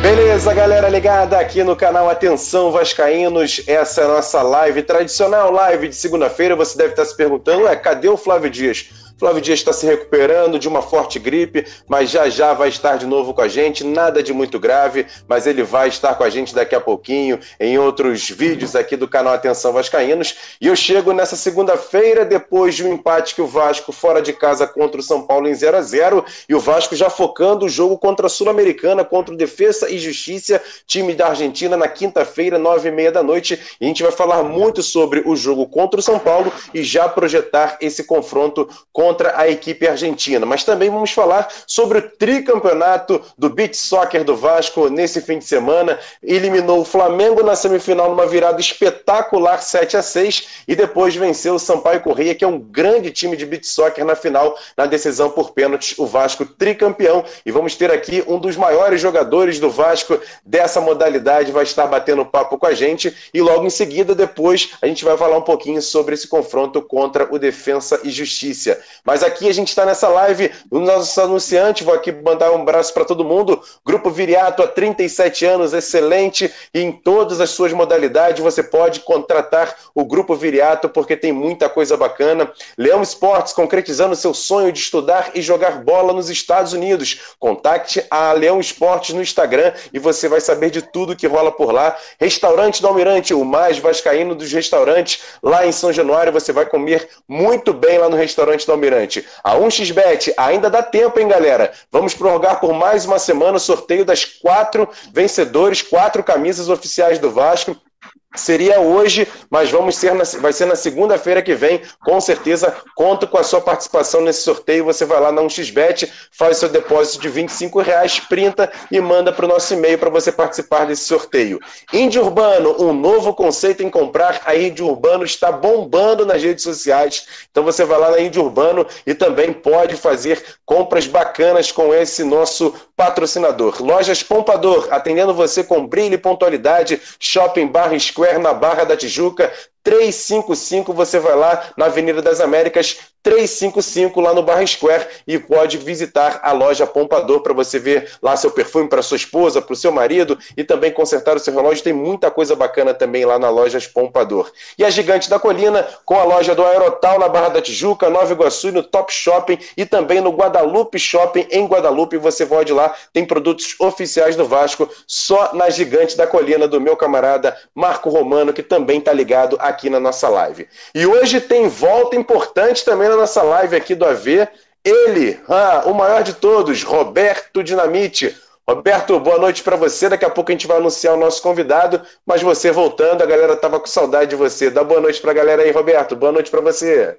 Beleza, galera ligada aqui no canal Atenção Vascaínos. Essa é a nossa live, tradicional live de segunda-feira. Você deve estar se perguntando, é, cadê o Flávio Dias? Flávio Dias está se recuperando de uma forte gripe, mas já já vai estar de novo com a gente. Nada de muito grave, mas ele vai estar com a gente daqui a pouquinho em outros vídeos aqui do canal Atenção Vascaínos. E eu chego nessa segunda-feira, depois de um empate que o Vasco fora de casa contra o São Paulo em 0 a 0 e o Vasco já focando o jogo contra a Sul-Americana, contra o Defesa e Justiça, time da Argentina, na quinta-feira, nove e meia da noite. E a gente vai falar muito sobre o jogo contra o São Paulo e já projetar esse confronto com contra a equipe argentina. Mas também vamos falar sobre o tricampeonato do beach soccer do Vasco nesse fim de semana. Eliminou o Flamengo na semifinal numa virada espetacular 7 a 6 e depois venceu o Sampaio Correia, que é um grande time de beach soccer na final, na decisão por pênaltis, o Vasco tricampeão. E vamos ter aqui um dos maiores jogadores do Vasco dessa modalidade, vai estar batendo papo com a gente e logo em seguida, depois, a gente vai falar um pouquinho sobre esse confronto contra o Defensa e Justiça. Mas aqui a gente está nessa live, o nosso anunciante, vou aqui mandar um abraço para todo mundo. Grupo Viriato, há 37 anos, excelente em todas as suas modalidades. Você pode contratar o Grupo Viriato porque tem muita coisa bacana. Leão Esportes, concretizando seu sonho de estudar e jogar bola nos Estados Unidos. Contacte a Leão Esportes no Instagram e você vai saber de tudo que rola por lá. Restaurante do Almirante, o mais vascaíno dos restaurantes, lá em São Januário. Você vai comer muito bem lá no restaurante do Almirante. A 1xBet ainda dá tempo, hein, galera? Vamos prorrogar por mais uma semana o sorteio das quatro vencedores, quatro camisas oficiais do Vasco. Seria hoje, mas vamos ser na, vai ser na segunda-feira que vem. Com certeza, conto com a sua participação nesse sorteio. Você vai lá na 1xBet, faz seu depósito de 25 reais, printa e manda para o nosso e-mail para você participar desse sorteio. Índio Urbano, um novo conceito em comprar. A Índio Urbano está bombando nas redes sociais. Então você vai lá na Índio Urbano e também pode fazer compras bacanas com esse nosso patrocinador. Lojas Pompador, atendendo você com brilho e pontualidade. Shopping Barra Square na Barra da Tijuca. 355, você vai lá na Avenida das Américas, 355 lá no Barra Square e pode visitar a loja Pompador para você ver lá seu perfume para sua esposa, para o seu marido e também consertar o seu relógio. Tem muita coisa bacana também lá na loja Pompador. E a Gigante da Colina com a loja do Aerotal na Barra da Tijuca, Nova Iguaçu, no Top Shopping e também no Guadalupe Shopping em Guadalupe. Você pode ir lá, tem produtos oficiais do Vasco só na Gigante da Colina do meu camarada Marco Romano, que também está ligado aqui na nossa live. E hoje tem volta importante também na nossa live aqui do AV. Ele, ah, o maior de todos, Roberto Dinamite. Roberto, boa noite para você. Daqui a pouco a gente vai anunciar o nosso convidado, mas você voltando, a galera tava com saudade de você. Dá boa noite para a galera aí, Roberto. Boa noite para você.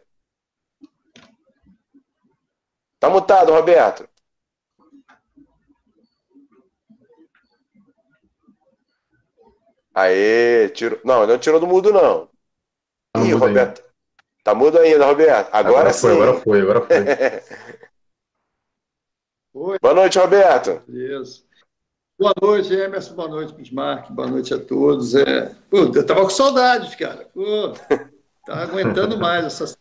Tá mutado, Roberto. Aê, tirou. Não, não tirou do mudo, não. Tá Ih, Roberto. Ainda. Tá mudo ainda, Roberto. Agora, agora sim. Foi, agora foi, agora foi. Oi. Boa noite, Roberto. Beleza. Boa noite, Emerson. Boa noite, Bismarck. Boa noite a todos. É... Pô, eu tava com saudades, cara. Pô, tá aguentando mais essa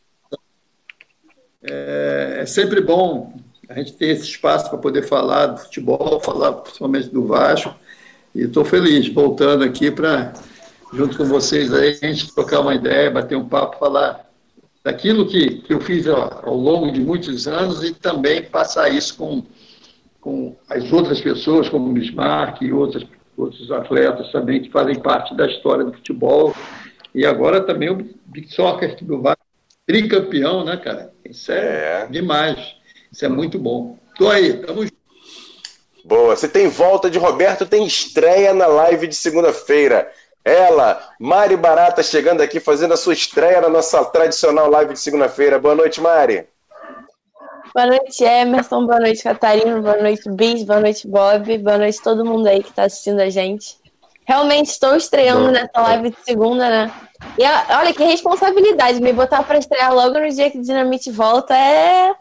é, é sempre bom a gente ter esse espaço para poder falar do futebol, falar principalmente do Vasco. E estou feliz voltando aqui para, junto com vocês, aí, a gente trocar uma ideia, bater um papo, falar daquilo que, que eu fiz ao, ao longo de muitos anos e também passar isso com, com as outras pessoas, como o Bismarck e outras, outros atletas também que fazem parte da história do futebol. E agora também o Big Soccer do Vasco, tricampeão, né, cara? Isso é, é. demais. Isso é muito bom. Estou aí, estamos juntos. Boa. Você tem volta de Roberto, tem estreia na live de segunda-feira. Ela, Mari Barata, chegando aqui, fazendo a sua estreia na nossa tradicional live de segunda-feira. Boa noite, Mari. Boa noite, Emerson. Boa noite, Catarina. Boa noite, Bis. Boa noite, Bob. Boa noite, todo mundo aí que está assistindo a gente. Realmente estou estreando nessa live de segunda, né? E olha que responsabilidade, me botar para estrear logo no dia que o Dinamite volta é,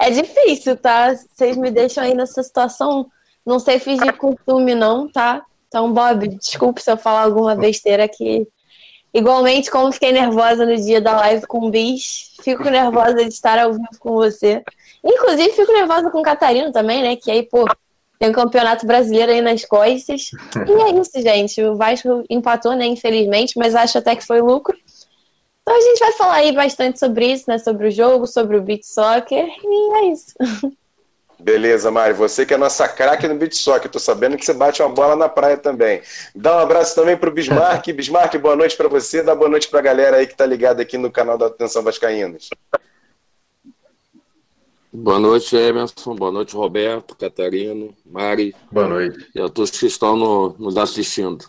é difícil, tá? Vocês me deixam aí nessa situação não sei fingir costume, não, tá? Então, Bob, desculpe se eu falar alguma besteira aqui. Igualmente, como fiquei nervosa no dia da live com o Bis, fico nervosa de estar ao vivo com você. Inclusive, fico nervosa com o Catarino também, né? Que aí, pô, tem um campeonato brasileiro aí nas costas. E é isso, gente. O Vasco empatou, né? Infelizmente, mas acho até que foi lucro. Então a gente vai falar aí bastante sobre isso, né? Sobre o jogo, sobre o beat soccer. E é isso. Beleza, Mari. Você que é nossa craque no beat soccer. Tô sabendo que você bate uma bola na praia também. Dá um abraço também pro Bismarck. Bismarck, boa noite para você. Dá boa noite pra galera aí que tá ligada aqui no canal da Atenção Vascaínos. Boa noite, Emerson. Boa noite, Roberto, Catarino, Mari. Boa noite. E a todos que estão no, nos assistindo.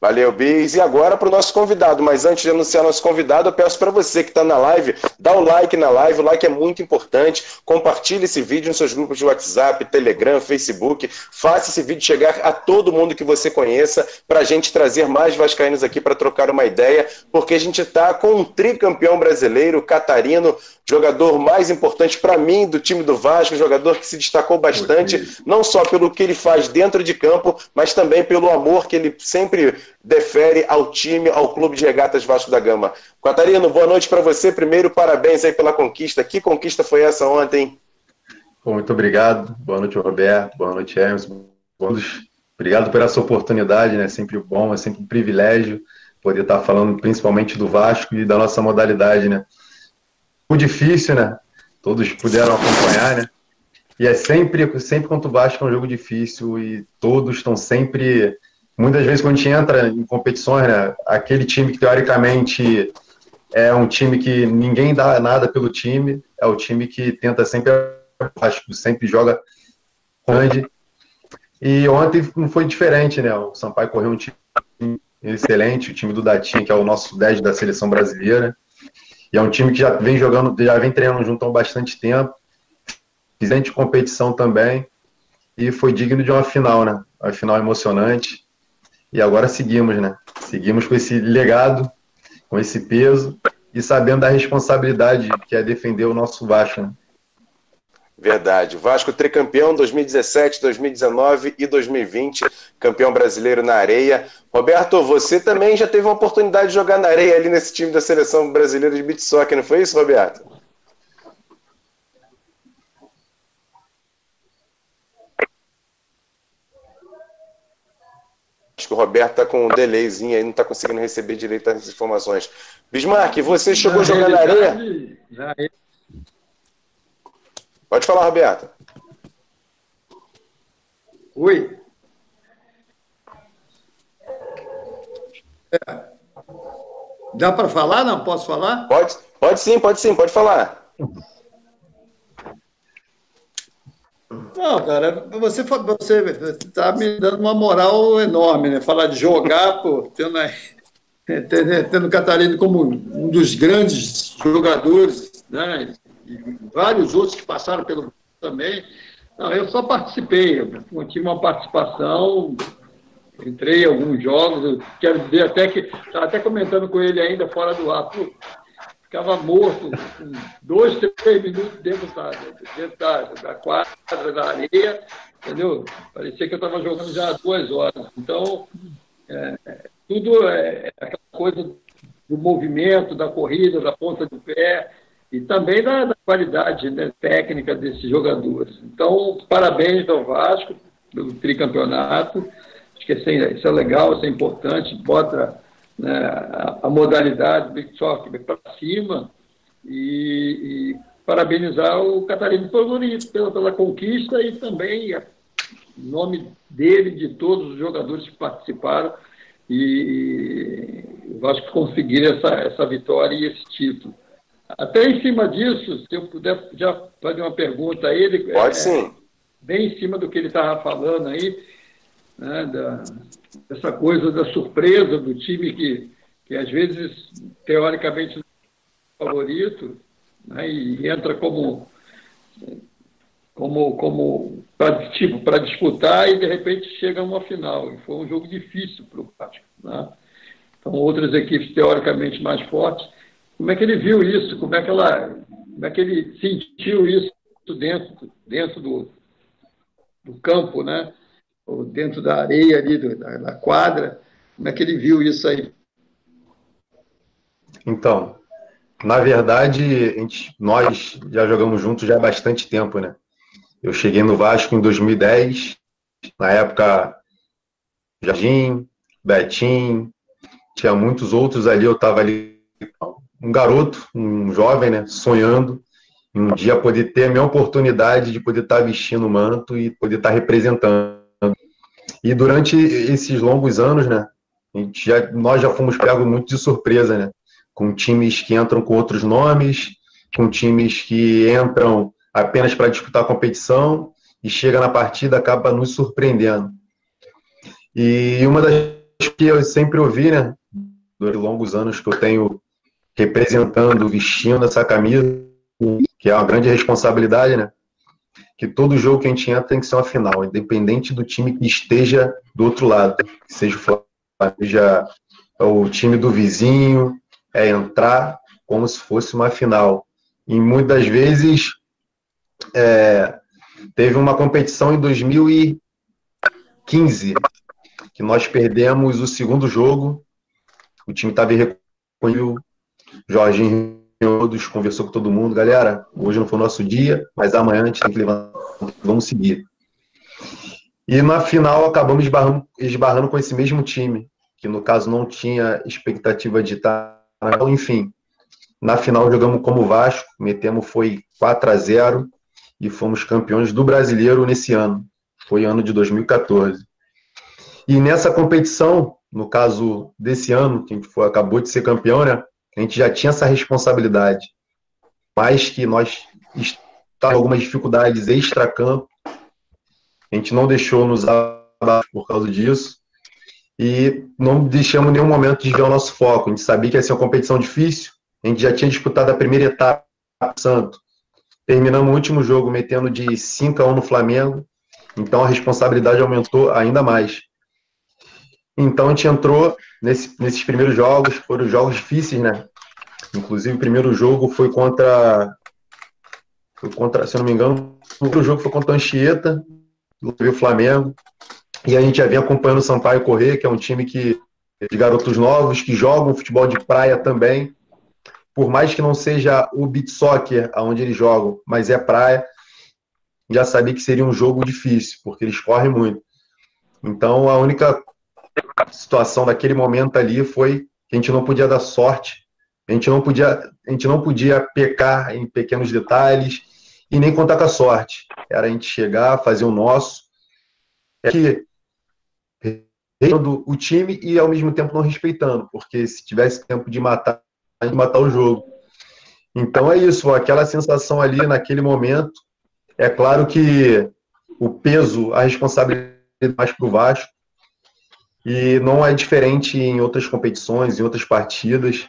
Valeu, Bis. E agora para o nosso convidado. Mas antes de anunciar nosso convidado, eu peço para você que está na live, dá o like na live. O like é muito importante. Compartilhe esse vídeo nos seus grupos de WhatsApp, Telegram, Facebook. Faça esse vídeo chegar a todo mundo que você conheça para a gente trazer mais vascaínos aqui para trocar uma ideia, porque a gente está com um tricampeão brasileiro, Catarino, jogador mais importante para mim do time do Vasco, jogador que se destacou bastante, não só pelo que ele faz dentro de campo, mas também pelo amor que ele sempre defere ao time, ao Clube de Regatas Vasco da Gama. Catarino, boa noite para você. Primeiro, parabéns aí pela conquista. Que conquista foi essa ontem? muito obrigado. Boa noite, Roberto. Boa noite, Emerson. Obrigado por essa oportunidade, né? Sempre bom, é sempre um privilégio poder estar falando principalmente do Vasco e da nossa modalidade, né? O difícil, né? Todos puderam acompanhar, né? E é sempre, sempre quanto o Vasco é um jogo difícil e todos estão sempre muitas vezes quando a gente entra em competições, né, aquele time que teoricamente é um time que ninguém dá nada pelo time, é o time que tenta sempre, que sempre joga grande. E ontem não foi diferente, né? O Sampaio correu um time excelente, o time do Datinha, que é o nosso 10 da seleção brasileira. E é um time que já vem jogando, já vem treinando junto há bastante tempo. Fizente competição também. E foi digno de uma final, né? Uma final emocionante. E agora seguimos, né? Seguimos com esse legado, com esse peso e sabendo da responsabilidade que é defender o nosso Vasco. Né? Verdade. Vasco tricampeão 2017, 2019 e 2020, campeão brasileiro na areia. Roberto, você também já teve uma oportunidade de jogar na areia ali nesse time da seleção brasileira de beat soccer, não foi isso, Roberto? Acho que o Roberto está com um delayzinho aí, não está conseguindo receber direito as informações. Bismarck, você chegou na areia? É. Pode falar, Roberto. Oi. É. Dá para falar? Não posso falar? Pode, pode sim, pode sim, pode falar. Não, cara, você você está me dando uma moral enorme, né? Falar de jogar, pô, tendo, tendo, tendo Catarina como um dos grandes jogadores, né? E vários outros que passaram pelo também. Não, eu só participei, eu tive uma participação, entrei em alguns jogos, quero dizer até que, estava até comentando com ele ainda fora do ar, ficava morto, dois, três minutos dentro da, dentro da, da quadra, da areia, entendeu? Parecia que eu estava jogando já há duas horas. Então, é, tudo é aquela coisa do movimento, da corrida, da ponta do pé e também da, da qualidade né, técnica desses jogadores. Então, parabéns ao Vasco pelo tricampeonato. Acho que isso é, isso é legal, isso é importante, bota né, a, a, modalidade Big Soccer para cima e, e, parabenizar o Catarino Favorito pela, pela conquista e também em nome dele, de todos os jogadores que participaram e, e acho que conseguiram essa, essa vitória e esse título. Até em cima disso, se eu puder já fazer uma pergunta a ele. Pode é, sim. Bem em cima do que ele estava falando aí, né, da, essa coisa da surpresa do time que, que às vezes, teoricamente, é favorito, né, e entra como como, como para tipo, disputar e de repente chega a uma final. E foi um jogo difícil para o Vasco. Né? Então, outras equipes teoricamente mais fortes. Como é que ele viu isso? Como é que, ela, como é que ele sentiu isso dentro, dentro do, do campo, né? Ou dentro da areia ali, da, da quadra, como é que ele viu isso aí? Então, na verdade, gente, nós já jogamos juntos já há bastante tempo, né? Eu cheguei no Vasco em 2010, na época Jardim, Betim, tinha muitos outros ali, eu estava ali, um garoto, um jovem, né, sonhando em um dia poder ter a minha oportunidade de poder estar tá vestindo o manto e poder estar tá representando. E durante esses longos anos, né, já, nós já fomos pegos muito de surpresa, né, com times que entram com outros nomes, com times que entram apenas para disputar a competição e chega na partida acaba nos surpreendendo. E uma das que eu sempre ouvi, né, durante longos anos que eu tenho representando, vestindo essa camisa, que é uma grande responsabilidade, né? Que todo jogo que a gente entra tem que ser uma final, independente do time que esteja do outro lado, seja o Flamengo, seja o time do vizinho, é entrar como se fosse uma final. E muitas vezes é, teve uma competição em 2015 que nós perdemos o segundo jogo, o time estava irreconhecível, Jorginho todos, conversou com todo mundo, galera, hoje não foi o nosso dia, mas amanhã a gente tem que levantar, vamos seguir. E na final acabamos esbarrando, esbarrando com esse mesmo time, que no caso não tinha expectativa de estar, enfim. Na final jogamos como Vasco, metemos foi 4 a 0 e fomos campeões do Brasileiro nesse ano. Foi ano de 2014. E nessa competição, no caso desse ano, que foi, acabou de ser campeão, né? A gente já tinha essa responsabilidade. Mais que nós estávamos algumas dificuldades extra-campo, a gente não deixou nos abaixo por causa disso. E não deixamos nenhum momento de ver o nosso foco. A gente sabia que ia ser uma competição difícil. A gente já tinha disputado a primeira etapa Santo. Terminamos o último jogo metendo de 5 a 1 no Flamengo. Então a responsabilidade aumentou ainda mais. Então a gente entrou nesse, nesses primeiros jogos, foram jogos difíceis, né? Inclusive o primeiro jogo foi contra. Foi contra, se eu não me engano, o primeiro jogo foi contra o Anchieta, o Flamengo. E a gente já vem acompanhando o Sampaio Correr, que é um time que de garotos novos, que jogam futebol de praia também. Por mais que não seja o beat soccer onde eles jogam, mas é praia, já sabia que seria um jogo difícil, porque eles correm muito. Então a única situação daquele momento ali foi que a gente não podia dar sorte, a gente não podia, a gente não podia pecar em pequenos detalhes e nem contar com a sorte. Era a gente chegar, fazer o nosso, é que o time e ao mesmo tempo não respeitando, porque se tivesse tempo de matar, de matar o jogo. Então é isso, aquela sensação ali naquele momento. É claro que o peso, a responsabilidade mais para o Vasco, e não é diferente em outras competições, em outras partidas,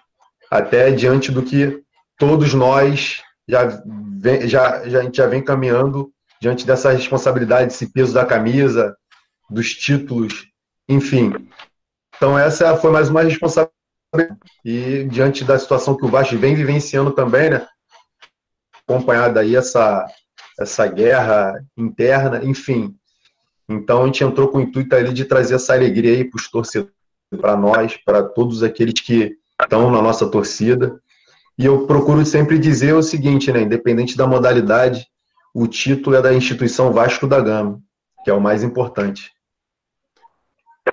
até diante do que todos nós já, vem, já, já, a gente já vem caminhando diante dessa responsabilidade, esse peso da camisa, dos títulos, enfim. Então essa foi mais uma responsabilidade e diante da situação que o Vasco vem vivenciando também, né? Acompanhada aí essa essa guerra interna, enfim, então a gente entrou com o intuito ali de trazer essa alegria aí para os torcedores, para nós, para todos aqueles que estão na nossa torcida. E eu procuro sempre dizer o seguinte, né? Independente da modalidade, o título é da instituição Vasco da Gama, que é o mais importante.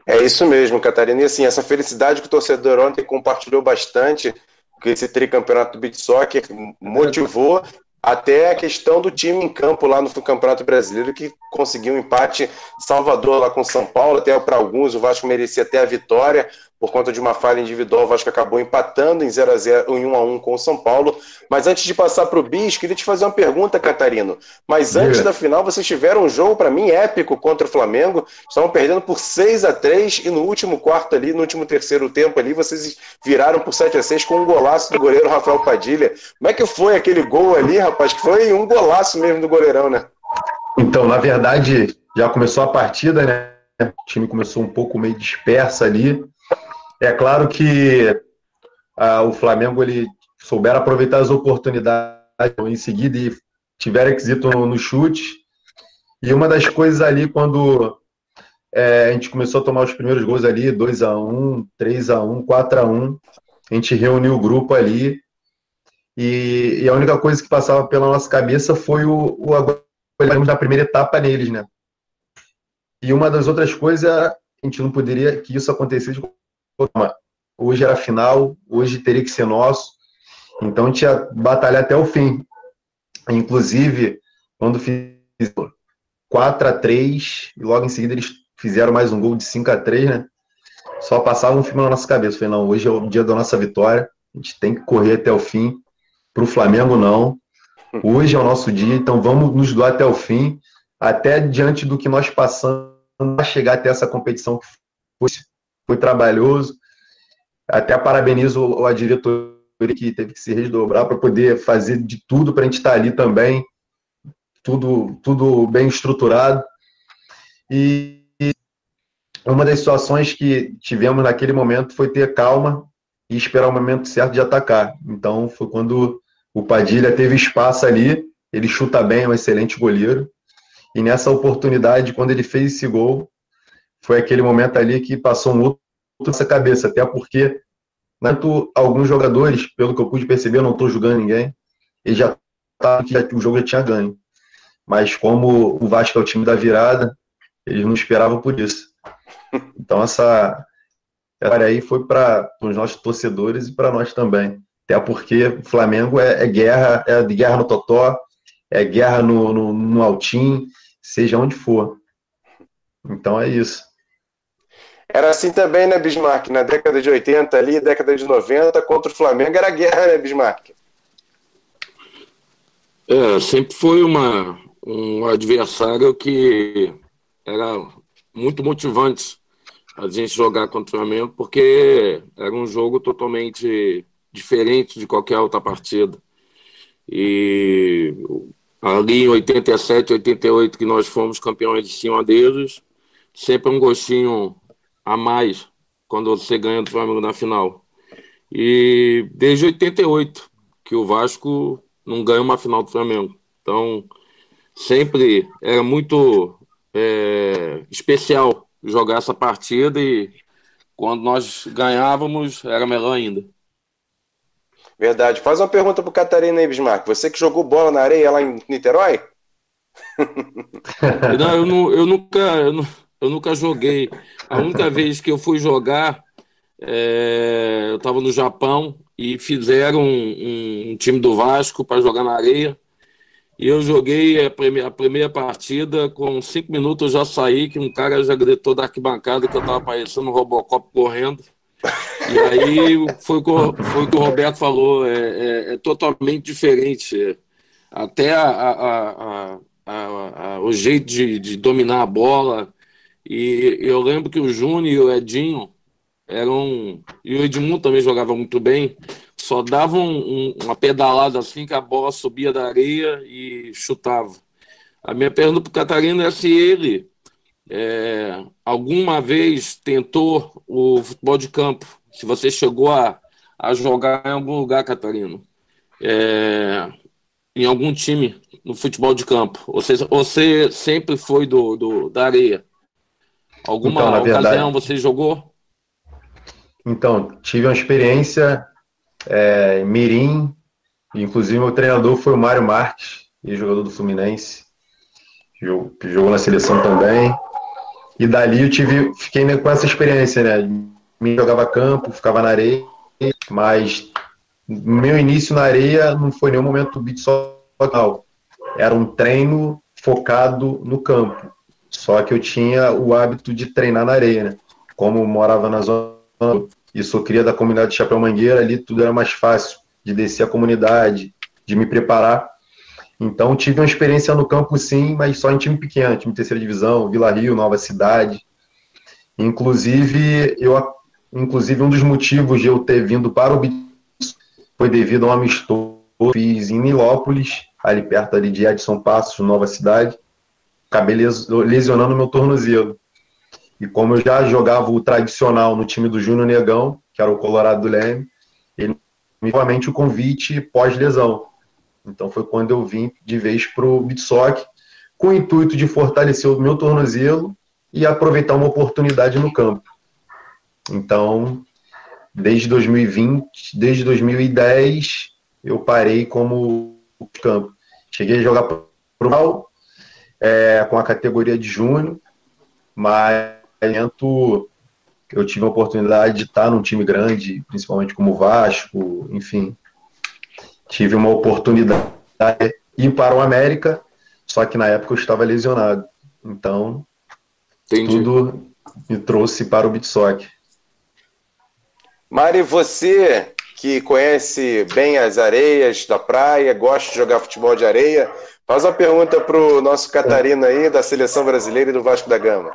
É isso mesmo, Catarina. E assim, essa felicidade que o torcedor ontem compartilhou bastante, que esse tricampeonato do Beat Soccer motivou até a questão do time em campo lá no Campeonato Brasileiro, que conseguiu um empate Salvador lá com São Paulo, até para alguns o Vasco merecia até a vitória, por conta de uma falha individual, o Vasco acabou empatando em 0 a 0 em 1 a 1 com o São Paulo. Mas antes de passar para o Bis, queria te fazer uma pergunta, Catarino. Mas antes da final, vocês tiveram um jogo, para mim, épico contra o Flamengo. Estavam perdendo por 6 a 3 e no último quarto ali, no último terceiro tempo ali, vocês viraram por 7 a 6 com um golaço do goleiro Rafael Padilha. Como é que foi aquele gol ali, rapaz? Que foi um golaço mesmo do goleirão, né? Então, na verdade, já começou a partida, né? O time começou um pouco meio disperso ali. É claro que ah, o Flamengo ele souber aproveitar as oportunidades em seguida e tiver êxito no, no chute. E uma das coisas ali, quando é, a gente começou a tomar os primeiros gols ali, 2 a 1 3 a 1 4 a 1 a gente reuniu o grupo ali e, e, a única coisa que passava pela nossa cabeça foi o, o agora da primeira etapa neles, né? E uma das outras coisas, a gente não poderia que isso acontecesse de. Hoje era final, hoje teria que ser nosso. Então a gente ia batalhar até o fim. Inclusive, quando fiz 4 a 3 e logo em seguida eles fizeram mais um gol de 5 a 3 né? Só passava um filme na nossa cabeça. Falei, não, hoje é o dia da nossa vitória, a gente tem que correr até o fim. Para o Flamengo, não. Hoje é o nosso dia, então vamos nos doar até o fim, até diante do que nós passamos a chegar até essa competição que foi, foi trabalhoso. Até parabenizo a diretoria que teve que se desdobrar para poder fazer de tudo para a gente estar ali também, tudo, tudo bem estruturado. E uma das situações que tivemos naquele momento foi ter calma e esperar o momento certo de atacar. Então foi quando o Padilha teve espaço ali, ele chuta bem, é um excelente goleiro. E nessa oportunidade, quando ele fez esse gol, foi aquele momento ali que passou um outro nessa cabeça, até porque tanto alguns jogadores, pelo que eu pude perceber, eu não estou julgando ninguém, ele já tá, o jogo já tinha ganho. Mas como o Vasco é o time da virada, eles não esperavam por isso. Então essa área aí foi para os nossos torcedores e para nós também. Até porque o Flamengo é, é, guerra, é de guerra no Totó, é guerra no, no, no Altim, seja onde for. Então é isso. Era assim também, né, Bismarck? Na década de 80 ali, década de 90, contra o Flamengo era guerra, né, Bismarck? É, sempre foi uma, um adversário que era muito motivante a gente jogar contra o Flamengo, porque era um jogo totalmente diferente de qualquer outra partida. E ali em 87, 88, que nós fomos campeões de cima deles, sempre um gostinho a mais quando você ganha do Flamengo na final. E desde 88 que o Vasco não ganha uma final do Flamengo. Então, sempre era muito é, especial jogar essa partida e quando nós ganhávamos era melhor ainda. Verdade. Faz uma pergunta pro Catarina aí, Bismarck. Você que jogou bola na areia lá em Niterói? Não, eu, não, eu nunca, eu, não, eu, nunca joguei. A única vez que eu fui jogar, é, eu estava no Japão e fizeram um, um, um time do Vasco para jogar na areia. E eu joguei a primeira, a primeira partida, com cinco minutos eu já saí, que um cara já gritou da arquibancada que eu estava parecendo um Robocop correndo. E aí foi o que o, foi que o Roberto falou, é, é, é totalmente diferente. Até a, a, a, o jeito de, de, dominar a bola. E eu lembro que o Júnior e o Edinho eram. E o Edmundo também jogava muito bem. Só davam um, uma pedalada assim que a bola subia da areia e chutava. A minha pergunta para o Catarina é se ele é, alguma vez tentou o futebol de campo? Se você chegou a, a jogar em algum lugar, Catarino, é, em algum time no futebol de campo? Ou seja, você sempre foi do, do da areia? Alguma então, ocasião verdade, você jogou? Então, tive uma experiência é, Mirim, inclusive meu treinador foi o Mário Marques, jogador do Fluminense, jogou na seleção também. E dali eu tive, fiquei com essa experiência, né? Me jogava campo, ficava na areia, mas meu início na areia não foi nenhum momento beat só Era um treino focado no campo. Só que eu tinha o hábito de treinar na areia, né? Como morava na zona e sou cria da comunidade de Chapéu Mangueira, ali tudo era mais fácil de descer a comunidade, de me preparar. Então tive uma experiência no campo sim, mas só em time pequeno, time terceira divisão, Vila Rio, Nova Cidade. Inclusive, eu inclusive um dos motivos de eu ter vindo para o foi devido a um amistoso que fiz em Nilópolis, ali perto ali de Edson Passos, Nova Cidade. Acabei lesionando meu tornozelo. E como eu já jogava o tradicional no time do Júnior Negão, que era o Colorado do Leme, ele me novamente o convite pós-lesão. Então foi quando eu vim de vez para o Bitsock, com o intuito de fortalecer o meu tornozelo e aproveitar uma oportunidade no campo. Então, desde 2020, desde 2010, eu parei como campo. Cheguei a jogar pro é, com a categoria de júnior, mas eu tive a oportunidade de estar num time grande, principalmente como o Vasco, enfim. Tive uma oportunidade de ir para o América, só que na época eu estava lesionado. Então, Entendi. tudo me trouxe para o Bitsock. Mari, você que conhece bem as areias da praia, gosta de jogar futebol de areia, faz uma pergunta para o nosso Catarina aí, da seleção brasileira e do Vasco da Gama.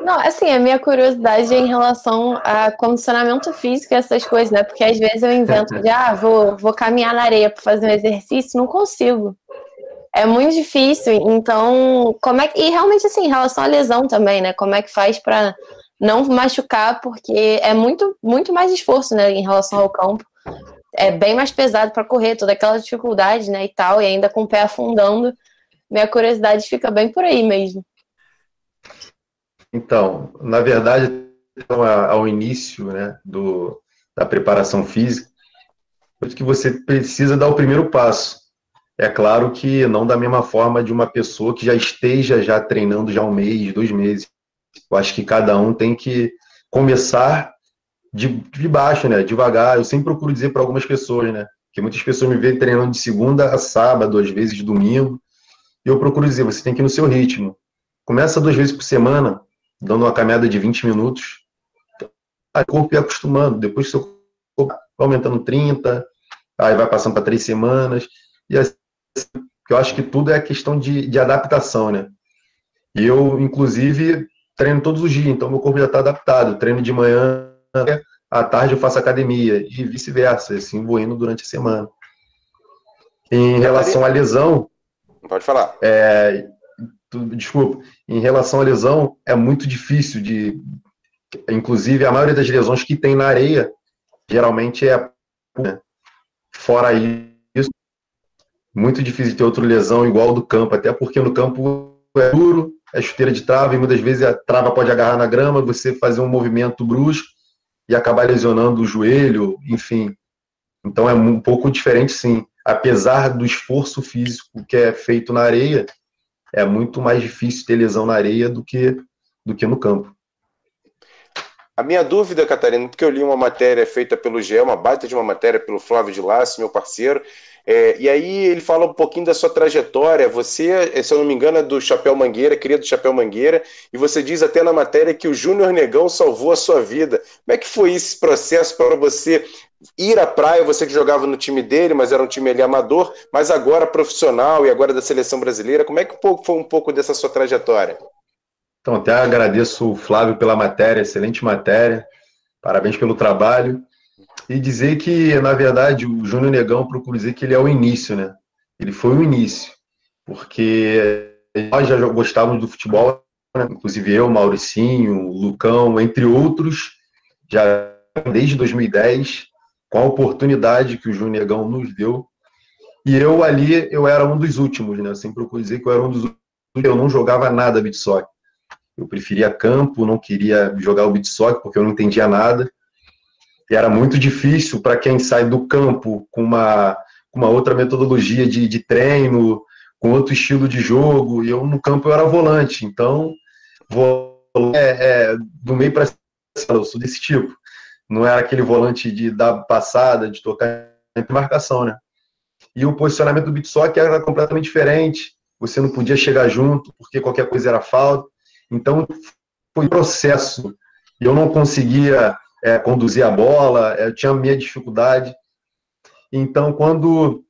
Não, assim, a minha curiosidade é em relação a condicionamento físico e essas coisas, né? Porque às vezes eu invento de, ah, vou, vou caminhar na areia para fazer um exercício, não consigo. É muito difícil. Então, como é que. E realmente, assim, em relação à lesão também, né? Como é que faz para não machucar, porque é muito, muito mais esforço, né, em relação ao campo. É bem mais pesado para correr, toda aquela dificuldade, né, e tal, e ainda com o pé afundando. Minha curiosidade fica bem por aí mesmo. Então, na verdade, ao início, né, do, da preparação física, que você precisa dar o primeiro passo. É claro que não da mesma forma de uma pessoa que já esteja já treinando já um mês, dois meses. Eu acho que cada um tem que começar de, de baixo, né? Devagar. Eu sempre procuro dizer para algumas pessoas, né? Que muitas pessoas me veem treinando de segunda a sábado, às vezes de domingo. E eu procuro dizer, você tem que ir no seu ritmo. Começa duas vezes por semana, dando uma caminhada de 20 minutos. Aí o corpo ia acostumando. Depois seu corpo vai aumentando 30, aí vai passando para três semanas. E assim, eu acho que tudo é questão de, de adaptação, né? E eu, inclusive, treino todos os dias, então meu corpo já está adaptado. treino de manhã, à tarde eu faço academia e vice-versa, assim vou indo durante a semana. Em relação à lesão. Pode falar. É, desculpa. Em relação à lesão, é muito difícil de. Inclusive, a maioria das lesões que tem na areia, geralmente é. Né? Fora isso, muito difícil ter outra lesão igual do campo, até porque no campo é duro, é chuteira de trava e muitas vezes a trava pode agarrar na grama, você fazer um movimento brusco e acabar lesionando o joelho, enfim. Então é um pouco diferente, sim. Apesar do esforço físico que é feito na areia, é muito mais difícil ter lesão na areia do que, do que no campo. A minha dúvida, Catarina, porque eu li uma matéria feita pelo GE, uma baita de uma matéria pelo Flávio de Lasso, meu parceiro, é, e aí ele fala um pouquinho da sua trajetória. Você, é, se eu não me engano, é do Chapéu Mangueira, cria do Chapéu Mangueira, e você diz até na matéria que o Júnior Negão salvou a sua vida. Como é que foi esse processo para você ir à praia? Você que jogava no time dele, mas era um time ali amador, mas agora profissional e agora da seleção brasileira. Como é que foi um pouco dessa sua trajetória? Então, até agradeço o Flávio pela matéria, excelente matéria. Parabéns pelo trabalho. E dizer que, na verdade, o Júnior Negão, procuro dizer que ele é o início, né? Ele foi o início, porque nós já gostávamos do futebol, né? inclusive eu, Mauricinho, Lucão, entre outros, já desde 2010, com a oportunidade que o Júnior Negão nos deu. E eu ali, eu era um dos últimos, né? Eu sempre procuro dizer que eu era um dos últimos, eu não jogava nada beat soccer. Eu preferia campo, não queria jogar o beat soccer porque eu não entendia nada. E era muito difícil para quem sai do campo com uma, uma outra metodologia de, de treino, com outro estilo de jogo. E eu no campo eu era volante, então vou é, é, do meio para cima, eu sou desse tipo. Não era aquele volante de dar passada, de tocar em marcação, né? E o posicionamento do beat soccer era completamente diferente. Você não podia chegar junto, porque qualquer coisa era falta. Então, foi um processo. Eu não conseguia é, conduzir a bola, é, eu tinha minha dificuldade. Então, quando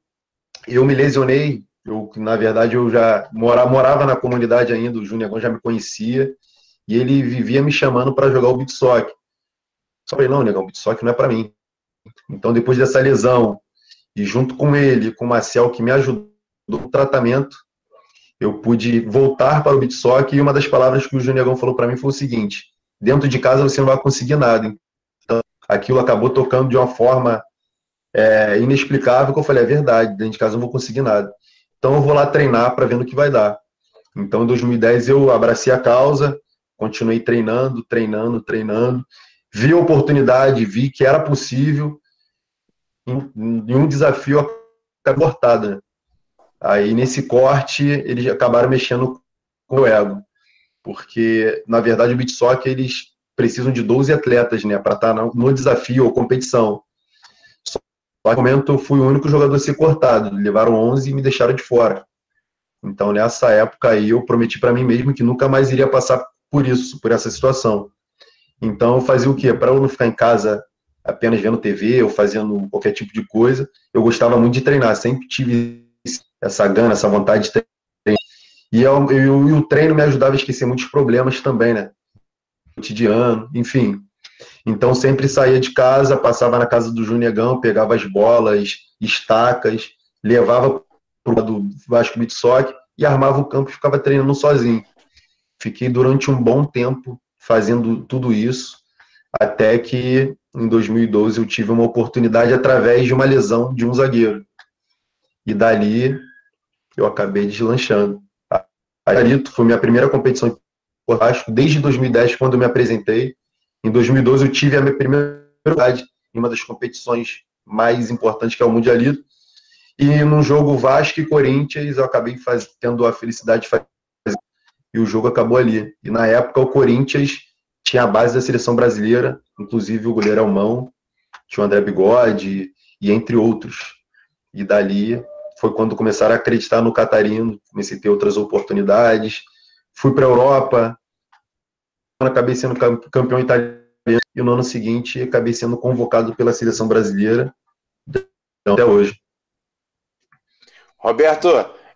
eu me lesionei, eu, na verdade, eu já morava, morava na comunidade ainda, o Júnior já me conhecia, e ele vivia me chamando para jogar o beat soccer. Só falei, não, negão, o soccer não é para mim. Então, depois dessa lesão, e junto com ele, com o Marcel, que me ajudou no tratamento, eu pude voltar para o beat soccer, e uma das palavras que o Júnior falou para mim foi o seguinte, dentro de casa você não vai conseguir nada, aquilo acabou tocando de uma forma é, inexplicável, que eu falei, é verdade, dentro de casa eu não vou conseguir nada. Então eu vou lá treinar para ver no que vai dar. Então em 2010 eu abracei a causa, continuei treinando, treinando, treinando, vi a oportunidade, vi que era possível, em, um desafio cortado. Né? Aí, nesse corte, eles acabaram mexendo com o ego, porque, na verdade, o beat eles precisam de 12 atletas, né, para estar tá no desafio ou competição. Só no momento, eu fui o único jogador a ser cortado, levaram 11 e me deixaram de fora. Então, nessa época aí, eu prometi para mim mesmo que nunca mais iria passar por isso, por essa situação. Então, eu fazia o quê? Para eu não ficar em casa apenas vendo TV ou fazendo qualquer tipo de coisa, eu gostava muito de treinar, sempre tive essa gana, essa vontade de treinar. E, eu, eu, e o treino me ajudava a esquecer muitos problemas também, né? Cotidiano, enfim. Então, sempre saía de casa, passava na casa do Junegão, pegava as bolas, estacas, levava para o do Vasco Beat Soccer e armava o campo e ficava treinando sozinho. Fiquei durante um bom tempo fazendo tudo isso, até que em 2012 eu tive uma oportunidade através de uma lesão de um zagueiro. E dali eu acabei deslanchando. Ali foi minha primeira competição desde 2010, quando eu me apresentei. Em 2012 eu tive a minha primeira oportunidade em uma das competições mais importantes, que é o Mundialito. E num jogo Vasco e Corinthians, eu acabei faz, tendo a felicidade de fazer. E o jogo acabou ali. E na época, o Corinthians tinha a base da seleção brasileira, inclusive o goleiro Almão, tinha o André Bigode, e entre outros. E dali foi quando começaram a acreditar no Catarino, comecei a ter outras oportunidades. Fui para a Europa, acabei sendo campeão italiano, e no ano seguinte acabei sendo convocado pela seleção brasileira até hoje. Roberto,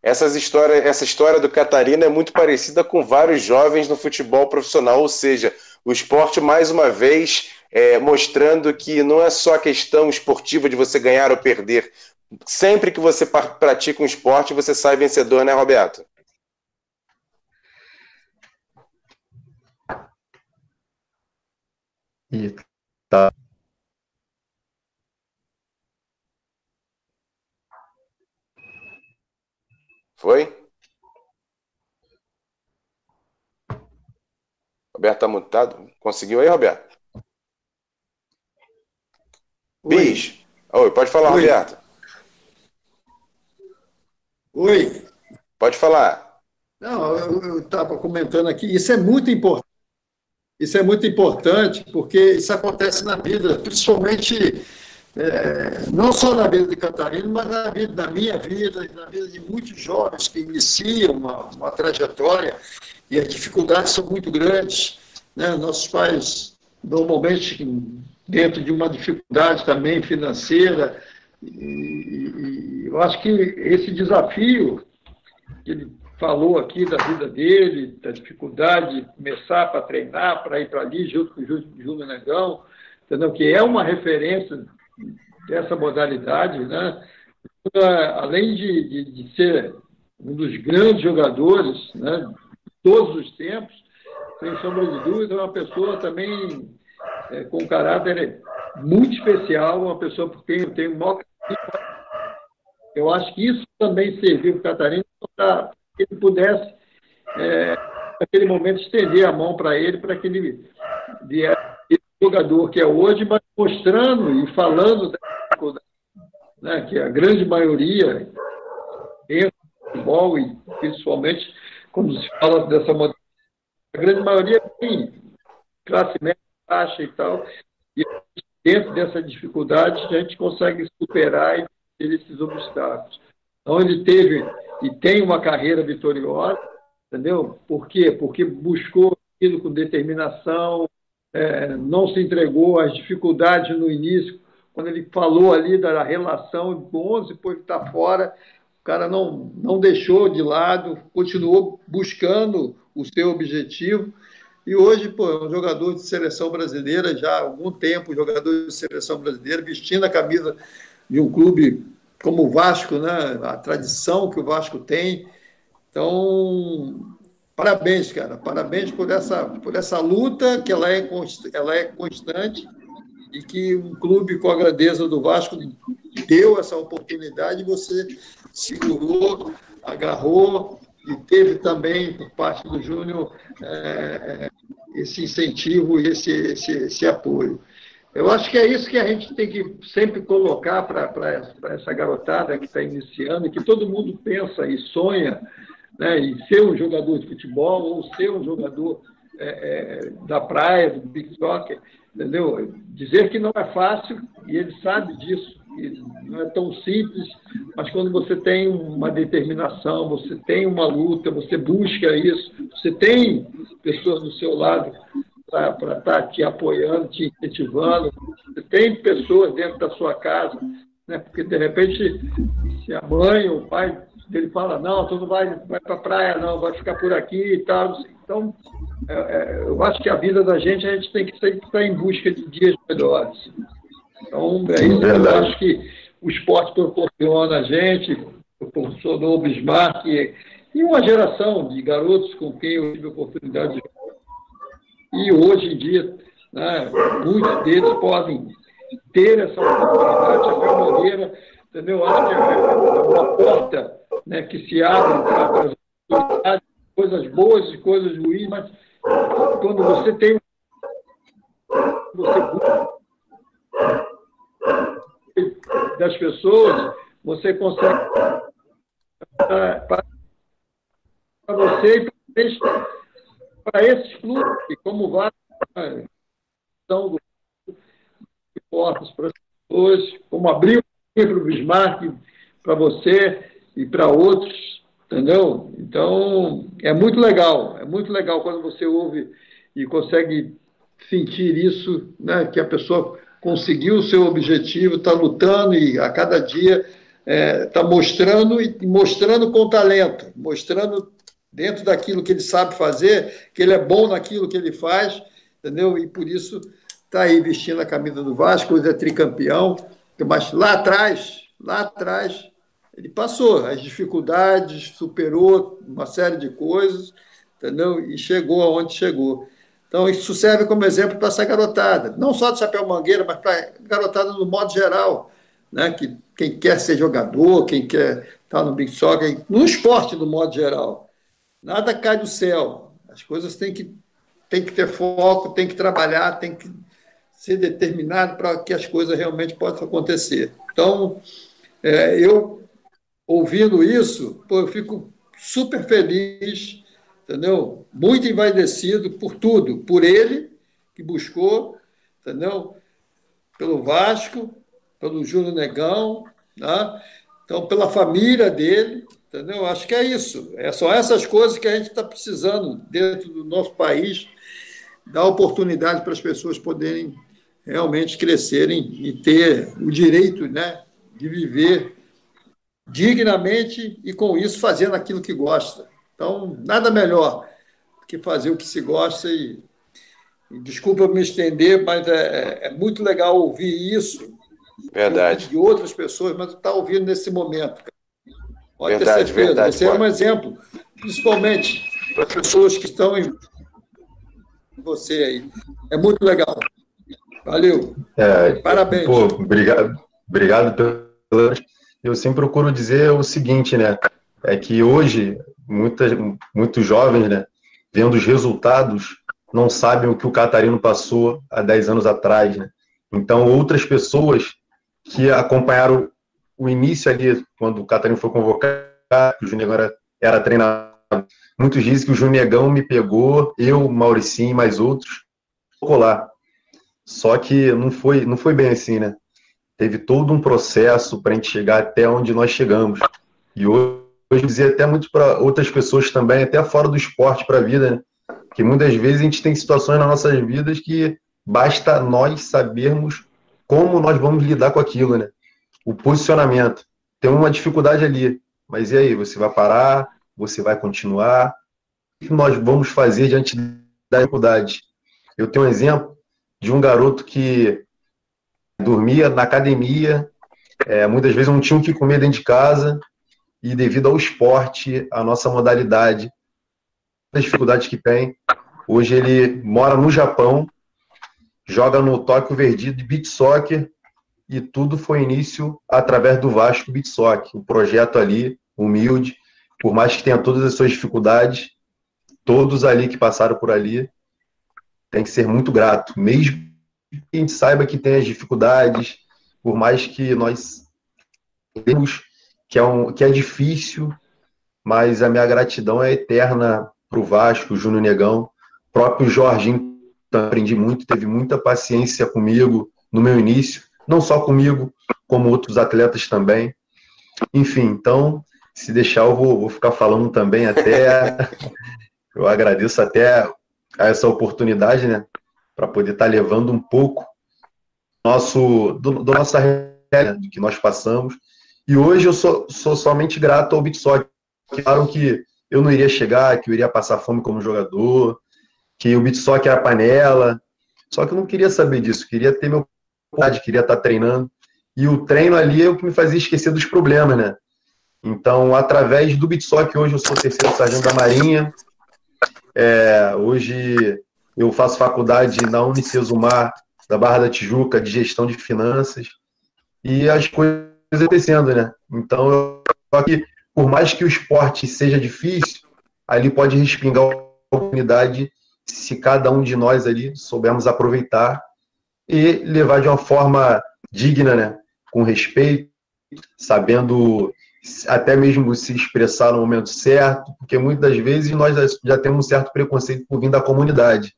essas histórias, essa história do Catarina é muito parecida com vários jovens no futebol profissional, ou seja, o esporte, mais uma vez, é, mostrando que não é só questão esportiva de você ganhar ou perder. Sempre que você pratica um esporte, você sai vencedor, né, Roberto? E tá. Foi? Roberto tá mutado. Conseguiu aí, Roberto? Oi. Bis. Oi, pode falar, Oi. Roberto. Oi. Pode falar. Não, eu estava comentando aqui, isso é muito importante. Isso é muito importante, porque isso acontece na vida, principalmente é, não só na vida de Catarina, mas na vida da minha vida, na vida de muitos jovens que iniciam uma, uma trajetória e as dificuldades são muito grandes. Né? Nossos pais, normalmente, dentro de uma dificuldade também financeira, e, e eu acho que esse desafio falou aqui da vida dele, da dificuldade de começar para treinar, para ir para ali junto com o Júlio Negão, entendeu? que é uma referência dessa modalidade, né? além de, de, de, ser um dos grandes jogadores né, de todos os tempos, sem sombra de dúvida, é uma pessoa também é, com caráter muito especial, uma pessoa por quem eu tenho maior Eu acho que isso também serviu para o Catarina para que ele pudesse, é, naquele momento, estender a mão para ele, para que ele viesse jogador que é hoje, mas mostrando e falando da dificuldade, né, que a grande maioria entra no futebol e principalmente quando se fala dessa modalidade, a grande maioria tem classe média, baixa e tal, e dentro dessa dificuldade a gente consegue superar e esses obstáculos. Ele teve e tem uma carreira vitoriosa, entendeu? Por quê? Porque buscou aquilo com determinação, é, não se entregou às dificuldades no início, quando ele falou ali da relação de 11, depois está fora, o cara não, não deixou de lado, continuou buscando o seu objetivo. E hoje, pô, é um jogador de seleção brasileira, já há algum tempo, jogador de seleção brasileira, vestindo a camisa de um clube como o Vasco, né? a tradição que o Vasco tem. Então, Parabéns, cara. Parabéns por essa, por essa luta, que ela é, ela é constante e que um clube com a grandeza do Vasco deu essa oportunidade e você segurou, agarrou e teve também, por parte do Júnior, é, esse incentivo e esse, esse, esse apoio. Eu acho que é isso que a gente tem que sempre colocar para essa garotada que está iniciando, que todo mundo pensa e sonha né, em ser um jogador de futebol ou ser um jogador é, é, da praia, do big soccer, entendeu? Dizer que não é fácil, e ele sabe disso, não é tão simples, mas quando você tem uma determinação, você tem uma luta, você busca isso, você tem pessoas do seu lado para estar tá te apoiando, te incentivando, você tem pessoas dentro da sua casa, né? porque de repente, se a mãe ou o pai dele fala, não, tu não vai, vai para a praia, não, vai ficar por aqui e tal. Então, é, é, eu acho que a vida da gente, a gente tem que sempre estar em busca de dias melhores. Então, é isso que eu acho que o esporte proporciona a gente, proporcionou o Bismarck e, e uma geração de garotos com quem eu tive a oportunidade de e hoje em dia, né, muitos deles podem ter essa oportunidade. A Moreira, entendeu? Acho que é uma porta né, que se abre para as coisas boas e coisas ruins, mas quando você tem você das pessoas, você consegue para você e para esses clubes, como vários são do portas para as pessoas, como abriu para o Bismarck, para você e para outros, entendeu? Então, é muito legal, é muito legal quando você ouve e consegue sentir isso, né, que a pessoa conseguiu o seu objetivo, está lutando e a cada dia está é, tá mostrando e mostrando com talento, mostrando dentro daquilo que ele sabe fazer, que ele é bom naquilo que ele faz, entendeu? E por isso está aí vestindo a camisa do Vasco, hoje é tricampeão, mas lá atrás, lá atrás, ele passou as dificuldades, superou uma série de coisas, entendeu? E chegou aonde chegou. Então, isso serve como exemplo para essa garotada, não só de chapéu mangueira, mas para garotada no modo geral, né? que quem quer ser jogador, quem quer estar no Big Soccer, no esporte no modo geral. Nada cai do céu. As coisas têm que, têm que ter foco, têm que trabalhar, têm que ser determinado para que as coisas realmente possam acontecer. Então, é, eu, ouvindo isso, pô, eu fico super feliz entendeu? Muito envaidecido por tudo, por ele, que buscou, entendeu? Pelo Vasco, pelo Júlio Negão, né? então pela família dele, entendeu? Acho que é isso. É só essas coisas que a gente está precisando dentro do nosso país, dar oportunidade para as pessoas poderem realmente crescerem e ter o direito, né, de viver dignamente e com isso fazendo aquilo que gosta. Então, nada melhor que fazer o que se gosta e, e desculpa me estender, mas é, é, muito legal ouvir isso. Verdade. De outras pessoas, mas está ouvindo nesse momento. Pode verdade, ter certeza. Verdade, Você pode. é um exemplo, principalmente para as pessoas que estão em você aí. É muito legal. Valeu. É, Parabéns. Pô, obrigado, obrigado pelo. Eu sempre procuro dizer o seguinte, né? É que hoje muitas, muitos jovens, né, vendo os resultados, não sabem o que o Catarino passou há 10 anos atrás. Né? Então, outras pessoas que acompanharam o início ali, quando o Catarino foi convocado, o Júnior era, era treinado, muitos dizem que o Junegão me pegou, eu, Mauricinho e mais outros, lá. Só que não foi, não foi bem assim, né? Teve todo um processo para a gente chegar até onde nós chegamos. E hoje hoje dizer até muito para outras pessoas também, até fora do esporte para a vida, né? que muitas vezes a gente tem situações nas nossas vidas que basta nós sabermos como nós vamos lidar com aquilo, né? O posicionamento. Tem uma dificuldade ali, mas e aí? Você vai parar? Você vai continuar? O que nós vamos fazer diante da dificuldade? Eu tenho um exemplo de um garoto que dormia na academia, é, muitas vezes não tinha o que comer dentro de casa, e devido ao esporte, a nossa modalidade, as dificuldades que tem. Hoje ele mora no Japão, joga no Tóquio Verde de beach soccer e tudo foi início através do Vasco Soccer, um projeto ali humilde, por mais que tenha todas as suas dificuldades, todos ali que passaram por ali tem que ser muito grato, mesmo que a gente saiba que tem as dificuldades, por mais que nós temos que é, um, que é difícil, mas a minha gratidão é eterna para o Vasco, Júnior Negão, próprio Jorginho, aprendi muito, teve muita paciência comigo no meu início, não só comigo, como outros atletas também. Enfim, então, se deixar, eu vou, vou ficar falando também até. eu agradeço até a essa oportunidade, né? Para poder estar tá levando um pouco nosso, do, do nossa realidade, do que nós passamos. E hoje eu sou, sou somente grato ao Bitsock. Falaram que eu não iria chegar, que eu iria passar fome como jogador, que o Bitsock era panela. Só que eu não queria saber disso, queria ter meu queria estar treinando. E o treino ali é o que me fazia esquecer dos problemas, né? Então, através do Bitsock, hoje eu sou terceiro sargento da Marinha. É, hoje eu faço faculdade na Unicesumar, da Barra da Tijuca, de gestão de finanças. E as coisas acontecendo, né? Então, eu aqui, por mais que o esporte seja difícil, ali pode respingar a oportunidade se cada um de nós ali soubermos aproveitar e levar de uma forma digna, né? Com respeito, sabendo até mesmo se expressar no momento certo, porque muitas vezes nós já temos um certo preconceito por vir da comunidade.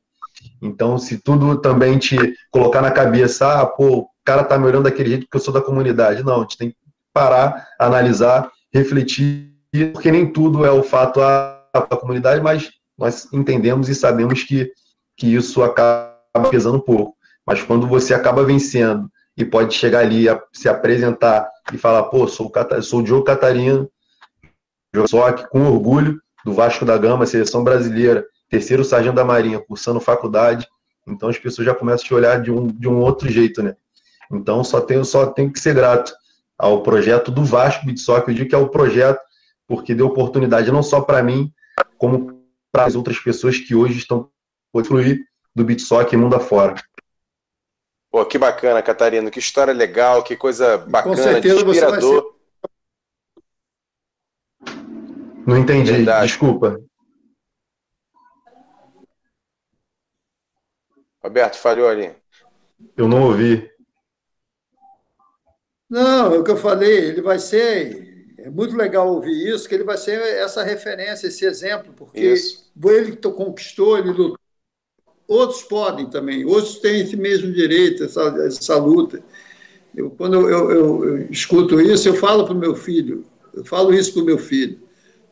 Então, se tudo também te colocar na cabeça, ah, pô, o cara tá me olhando daquele jeito porque eu sou da comunidade. Não, a gente tem que parar, analisar, refletir, porque nem tudo é o fato da comunidade, mas nós entendemos e sabemos que, que isso acaba pesando um pouco. Mas quando você acaba vencendo e pode chegar ali, a, se apresentar e falar, pô, sou, sou o Diogo Catarino, só que com orgulho do Vasco da Gama, seleção brasileira, terceiro sargento da Marinha, cursando faculdade, então as pessoas já começam a te olhar de um, de um outro jeito, né? Então só tenho, só tenho que ser grato ao projeto do Vasco Beat Soccer, eu digo que é o projeto porque deu oportunidade não só para mim, como para as outras pessoas que hoje estão podendo fluir do Beat Soccer mundo afora. Pô, que bacana, Catarina, que história legal, que coisa bacana, inspirador. Ser... Não entendi, Verdade. desculpa. Roberto, falhou ali. Eu não ouvi. Não, é o que eu falei, ele vai ser. É muito legal ouvir isso, que ele vai ser essa referência, esse exemplo, porque isso. ele conquistou, ele lutou. Outros podem também, outros têm esse mesmo direito, essa, essa luta. Eu, quando eu, eu, eu escuto isso, eu falo para o meu filho, eu falo isso para o meu filho,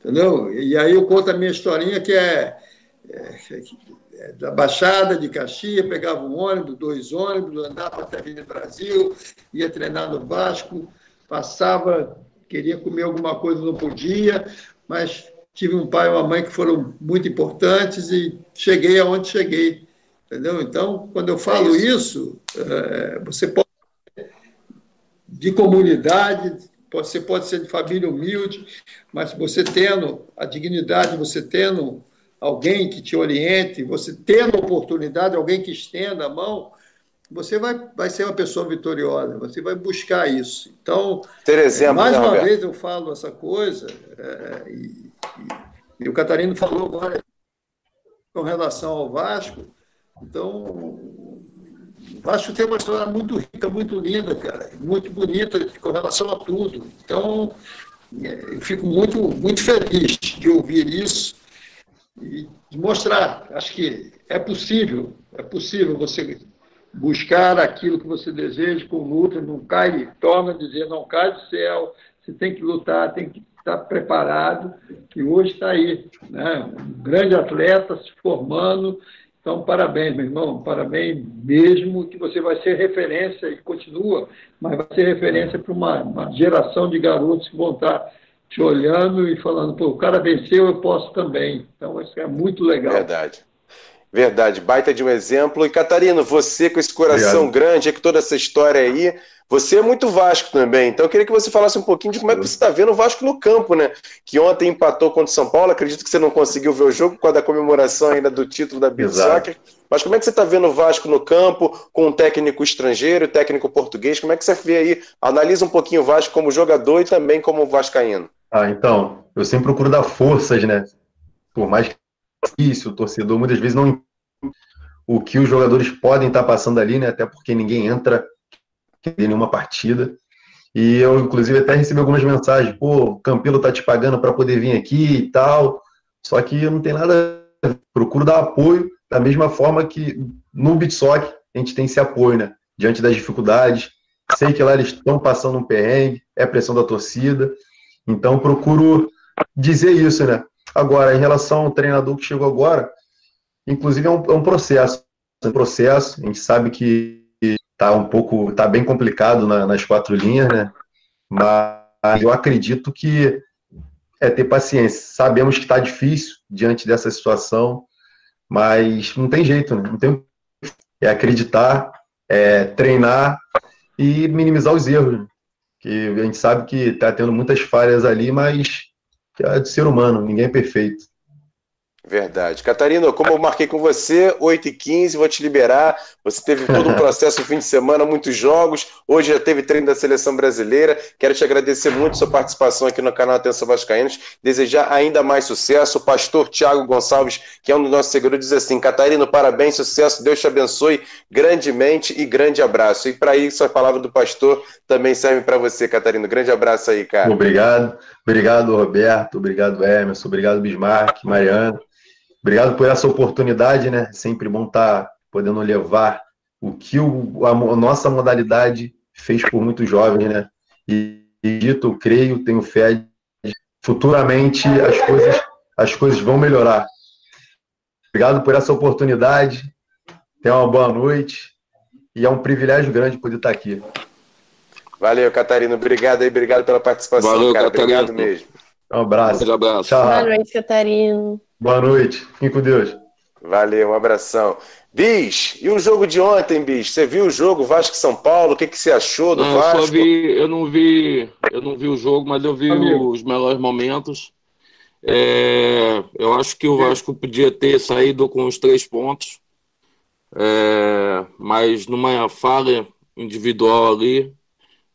entendeu? E aí eu conto a minha historinha que é, é é, da Baixada de Caxias, pegava um ônibus, dois ônibus, andava até Avenida Brasil, ia treinar no Vasco, passava, queria comer alguma coisa, não podia, mas tive um pai e uma mãe que foram muito importantes e cheguei aonde cheguei, entendeu? Então, quando eu falo isso, é, você pode de comunidade, você pode ser de família humilde, mas você tendo a dignidade, você tendo alguém que te oriente, você tendo oportunidade, alguém que estenda a mão, você vai, vai ser uma pessoa vitoriosa, você vai buscar isso. Então, Ter exemplo, mais né, uma Roberto? vez eu falo essa coisa, é, e, e, o Catarino falou agora com relação ao Vasco, então o Vasco tem uma história muito rica, muito linda, cara, muito bonita com relação a tudo. Então, é, eu fico muito, muito feliz de ouvir isso e mostrar. Acho que é possível, é possível você buscar aquilo que você deseja com luta, não cai, torna a dizer, não cai do céu, você tem que lutar, tem que estar preparado, e hoje está aí, né? um grande atleta se formando, então parabéns, meu irmão, parabéns mesmo, que você vai ser referência e continua, mas vai ser referência para uma, uma geração de garotos que vão estar te olhando e falando, pô, o cara venceu, eu posso também. Então, isso é muito legal. Verdade. Verdade, baita de um exemplo. E Catarina, você com esse coração Obrigado. grande, é que toda essa história aí, você é muito Vasco também. Então eu queria que você falasse um pouquinho de como é que você está vendo o Vasco no campo, né? Que ontem empatou contra o São Paulo. Acredito que você não conseguiu ver o jogo por causa da comemoração ainda do título da Beat Soccer. Mas como é que você está vendo o Vasco no campo, com um técnico estrangeiro, técnico português? Como é que você vê aí? Analisa um pouquinho o Vasco como jogador e também como vascaíno. Ah, então, eu sempre procuro dar forças, né? Por mais que difícil, o torcedor muitas vezes não. O que os jogadores podem estar passando ali, né? Até porque ninguém entra em nenhuma partida. E eu, inclusive, até recebi algumas mensagens: pô, o Campelo tá te pagando para poder vir aqui e tal. Só que não tem nada. Procuro dar apoio da mesma forma que no Bitsock a gente tem esse apoio, né? Diante das dificuldades. Sei que lá eles estão passando um perrengue, é pressão da torcida. Então procuro dizer isso, né? Agora, em relação ao treinador que chegou agora, inclusive é um, é um processo. É um processo, a gente sabe que tá um pouco, tá bem complicado na, nas quatro linhas, né? Mas eu acredito que é ter paciência. Sabemos que está difícil diante dessa situação, mas não tem jeito, né? Não tem é acreditar, é treinar e minimizar os erros. Né? Que a gente sabe que está tendo muitas falhas ali, mas é de ser humano, ninguém é perfeito. Verdade. Catarina, como eu marquei com você, 8h15, vou te liberar. Você teve todo um processo no fim de semana, muitos jogos. Hoje já teve treino da seleção brasileira. Quero te agradecer muito sua participação aqui no canal Atenção Vascaínos. Desejar ainda mais sucesso. O pastor Tiago Gonçalves, que é um dos nossos seguidores, diz assim: Catarina, parabéns, sucesso, Deus te abençoe grandemente e grande abraço. E para isso, a palavra do pastor também serve para você, Catarina. Grande abraço aí, cara. Obrigado. Obrigado, Roberto. Obrigado, Emerson. Obrigado, Bismarck, Mariana. Obrigado por essa oportunidade, né? Sempre bom estar tá podendo levar o que o, a, a nossa modalidade fez por muitos jovens, né? E dito, creio, tenho fé, futuramente as coisas, as coisas vão melhorar. Obrigado por essa oportunidade. Tenha uma boa noite. E é um privilégio grande poder estar aqui. Valeu, Catarina. Obrigado aí, obrigado pela participação, Valeu, cara. Catarina. Obrigado mesmo. Um abraço. Um abraço. Tchau. Boa noite, Catarina. Boa noite. Fiquem com Deus. Valeu, um abração. Bis, e o jogo de ontem, Bis? Você viu o jogo Vasco São Paulo? O que, que você achou do não, Vasco? Eu, vi, eu não vi, eu não vi o jogo, mas eu vi Amigo. os melhores momentos. É, eu acho que o Vasco podia ter saído com os três pontos, é, mas numa falha individual ali,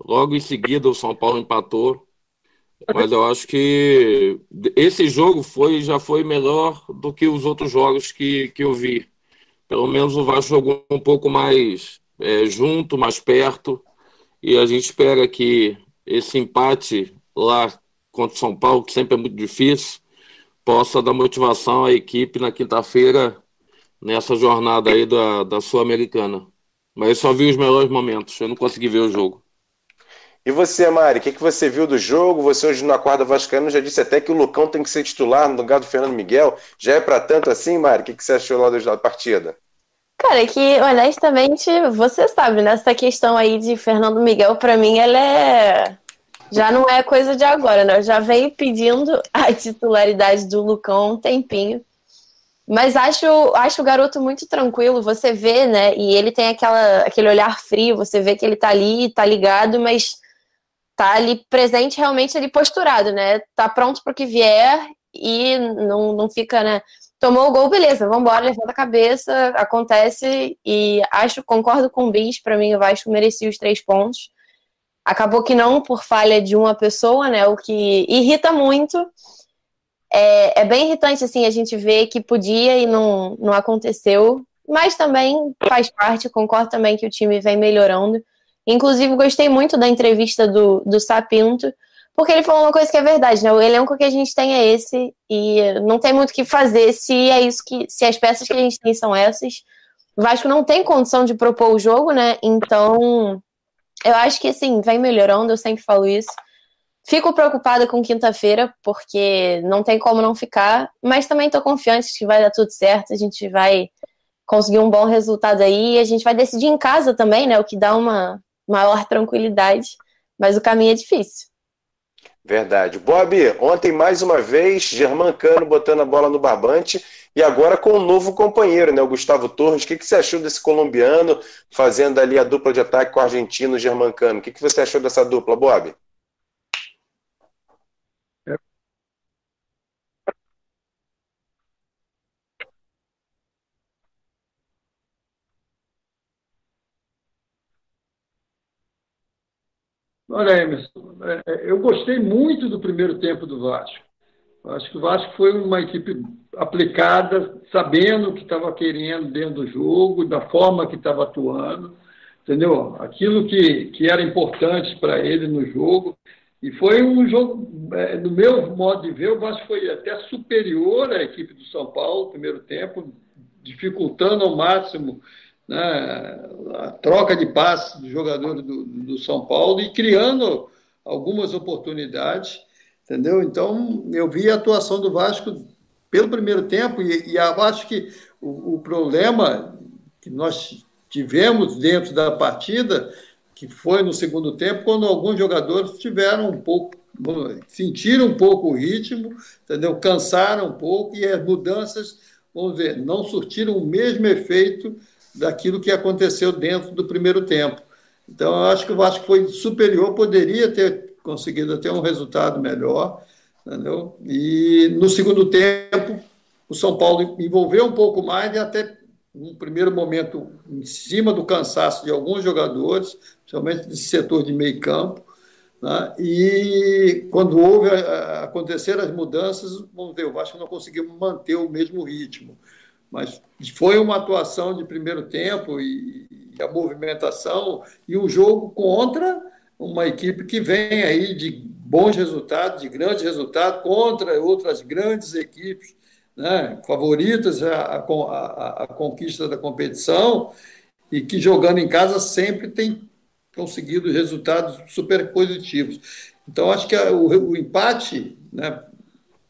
logo em seguida o São Paulo empatou. Mas eu acho que esse jogo foi já foi melhor do que os outros jogos que, que eu vi. Pelo menos o Vasco jogou um pouco mais é, junto, mais perto. E a gente espera que esse empate lá contra o São Paulo, que sempre é muito difícil, possa dar motivação à equipe na quinta-feira nessa jornada aí da, da Sul-Americana. Mas eu só vi os melhores momentos, eu não consegui ver o jogo. E você, Mari, o que, que você viu do jogo? Você hoje no Acorda Vascaíno já disse até que o Lucão tem que ser titular no lugar do Fernando Miguel. Já é para tanto assim, Mari? O que, que você achou lá da partida? Cara, que honestamente, você sabe, nessa questão aí de Fernando Miguel, para mim, ela é. Já não é coisa de agora, né? Eu já venho pedindo a titularidade do Lucão um tempinho. Mas acho, acho o garoto muito tranquilo, você vê, né? E ele tem aquela, aquele olhar frio, você vê que ele tá ali, tá ligado, mas tá ali presente, realmente ali posturado, né? Tá pronto para o que vier e não, não fica, né? Tomou o gol, beleza, vamos embora, levanta a cabeça, acontece e acho, concordo com o Bis, para mim o Vasco merecia os três pontos. Acabou que não por falha de uma pessoa, né? O que irrita muito. É, é bem irritante, assim, a gente ver que podia e não, não aconteceu, mas também faz parte, concordo também que o time vem melhorando. Inclusive, gostei muito da entrevista do, do Sapinto, porque ele falou uma coisa que é verdade, né? O elenco que a gente tem é esse, e não tem muito o que fazer se é isso que. se as peças que a gente tem são essas. O Vasco não tem condição de propor o jogo, né? Então, eu acho que assim, vem melhorando, eu sempre falo isso. Fico preocupada com quinta-feira, porque não tem como não ficar, mas também estou confiante que vai dar tudo certo, a gente vai conseguir um bom resultado aí, a gente vai decidir em casa também, né? O que dá uma, maior tranquilidade, mas o caminho é difícil. Verdade. Bob, ontem mais uma vez, Germán Cano botando a bola no barbante e agora com um novo companheiro, né, o Gustavo Torres. O que, que você achou desse colombiano fazendo ali a dupla de ataque com o argentino Germán Cano? O que, que você achou dessa dupla, Bob? Olha, Emerson, é, é, eu gostei muito do primeiro tempo do Vasco. Acho que o Vasco foi uma equipe aplicada, sabendo o que estava querendo dentro do jogo, da forma que estava atuando, entendeu? Aquilo que, que era importante para ele no jogo. E foi um jogo, é, no meu modo de ver, o Vasco foi até superior à equipe do São Paulo no primeiro tempo, dificultando ao máximo né, a troca de passes dos jogadores do, do São Paulo e criando algumas oportunidades, entendeu? Então, eu vi a atuação do Vasco pelo primeiro tempo e, e acho que o, o problema que nós tivemos dentro da partida que foi no segundo tempo, quando alguns jogadores tiveram um pouco, sentiram um pouco o ritmo, entendeu? Cansaram um pouco e as mudanças, vamos ver, não surtiram o mesmo efeito daquilo que aconteceu dentro do primeiro tempo. Então, eu acho que o Vasco foi superior, poderia ter conseguido até um resultado melhor, entendeu? E no segundo tempo, o São Paulo envolveu um pouco mais e até um primeiro momento em cima do cansaço de alguns jogadores, principalmente desse setor de meio campo. Né? E quando houve acontecer as mudanças, vamos ver, o Vasco não conseguiu manter o mesmo ritmo. Mas foi uma atuação de primeiro tempo e, e a movimentação e o jogo contra uma equipe que vem aí de bons resultados, de grandes resultados, contra outras grandes equipes né, favoritas à, à, à conquista da competição e que jogando em casa sempre tem conseguido resultados super positivos. Então, acho que o, o empate, né,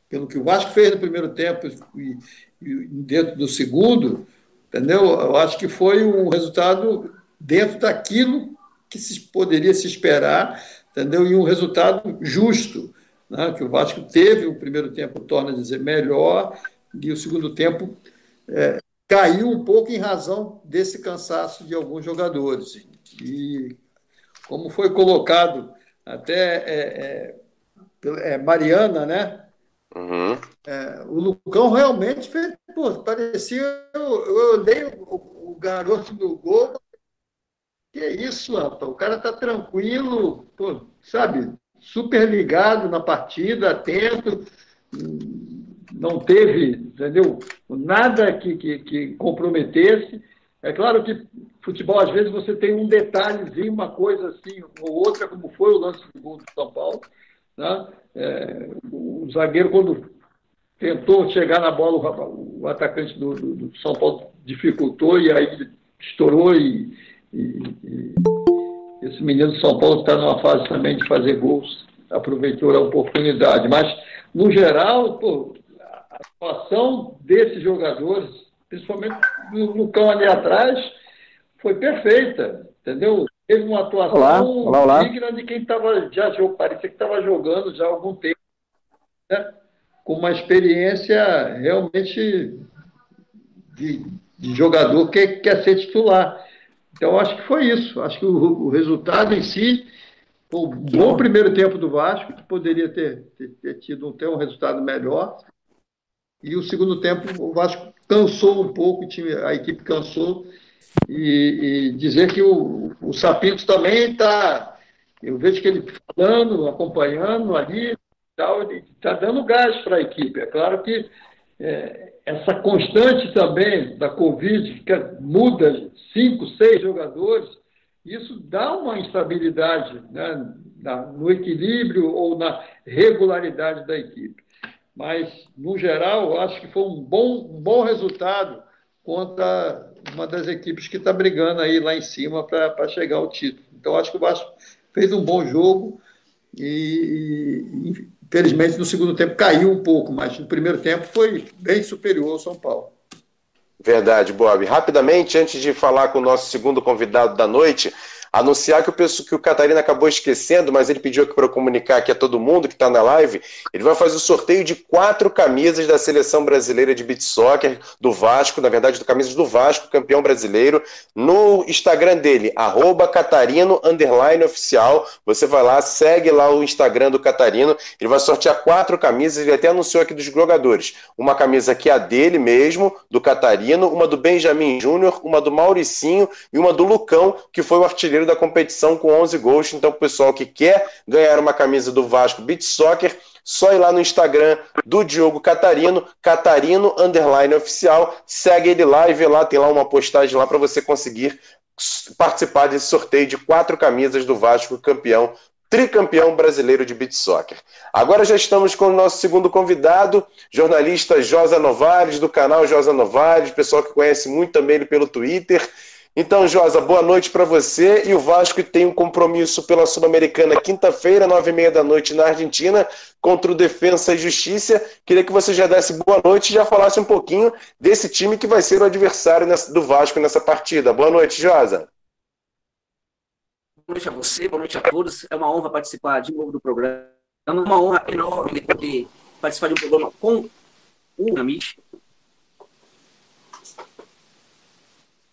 pelo que o Vasco fez no primeiro tempo e, dentro do segundo, entendeu? Eu acho que foi um resultado dentro daquilo que se poderia se esperar, entendeu? E um resultado justo, né? que o Vasco teve o primeiro tempo, torna a dizer, melhor, e o segundo tempo é, caiu um pouco em razão desse cansaço de alguns jogadores. E como foi colocado até é, é, é Mariana, né? Uhum. É, o Lucão realmente fez, pô, parecia. Eu, eu olhei o, o, garoto do gol. Que é isso, rapaz? O cara tá tranquilo, pô, sabe? Super ligado na partida, atento, não teve, entendeu? Nada que, que, que comprometesse. É claro que futebol, às vezes, você tem um detalhezinho, uma coisa assim ou outra, como foi o lance do gol do São Paulo. Né? É, o zagueiro, quando tentou chegar na bola, o, atacante do, do, do, São Paulo dificultou e aí estourou e, e, e esse menino do São Paulo está numa fase também de fazer gols, aproveitou a oportunidade. Mas, no geral, pô, a situação desses jogadores principalmente no Lucão ali atrás, foi perfeita, entendeu? Teve uma atuação olá, olá, olá. digna de quem estava já parecia que estava jogando já há algum tempo, né? com uma experiência realmente de, de jogador que quer ser titular. Então, acho que foi isso. Acho que o, o resultado em si, o bom primeiro tempo do Vasco, que poderia ter, ter, ter tido ter um resultado melhor. E o segundo tempo, o Vasco cansou um pouco, a equipe cansou, e, e dizer que o, o Sapinto também está. Eu vejo que ele falando, acompanhando ali, está dando gás para a equipe. É claro que é, essa constante também da Covid, que muda cinco, seis jogadores, isso dá uma instabilidade né, na, no equilíbrio ou na regularidade da equipe mas, no geral, acho que foi um bom, um bom resultado contra uma das equipes que está brigando aí lá em cima para chegar ao título. Então, acho que o Vasco fez um bom jogo e, infelizmente, no segundo tempo caiu um pouco, mas no primeiro tempo foi bem superior ao São Paulo. Verdade, Bob. Rapidamente, antes de falar com o nosso segundo convidado da noite, Anunciar que o, que o Catarina acabou esquecendo, mas ele pediu aqui para comunicar aqui a todo mundo que está na live. Ele vai fazer o sorteio de quatro camisas da seleção brasileira de beat soccer do Vasco, na verdade, do camisas do Vasco, campeão brasileiro, no Instagram dele, arroba Catarino oficial. Você vai lá, segue lá o Instagram do Catarino. Ele vai sortear quatro camisas, ele até anunciou aqui dos jogadores. Uma camisa que é a dele mesmo, do Catarino, uma do Benjamin Júnior, uma do Mauricinho e uma do Lucão, que foi o artilheiro artilheiro da competição com 11 gols. Então, o pessoal que quer ganhar uma camisa do Vasco Beach Soccer, só ir lá no Instagram do Diogo Catarino, Catarino Underline Oficial. Segue ele lá e vê lá, tem lá uma postagem lá para você conseguir participar desse sorteio de quatro camisas do Vasco campeão tricampeão brasileiro de beat soccer. Agora já estamos com o nosso segundo convidado, jornalista Josa Novares, do canal Josa Novares, pessoal que conhece muito também ele pelo Twitter. Então, Josa, boa noite para você. E o Vasco tem um compromisso pela Sul-Americana quinta-feira, nove e meia da noite, na Argentina, contra o Defensa e Justiça. Queria que você já desse boa noite e já falasse um pouquinho desse time que vai ser o adversário do Vasco nessa partida. Boa noite, Josa. Boa noite a você, boa noite a todos. É uma honra participar de novo do programa. É uma honra enorme poder participar de um programa com o Amit.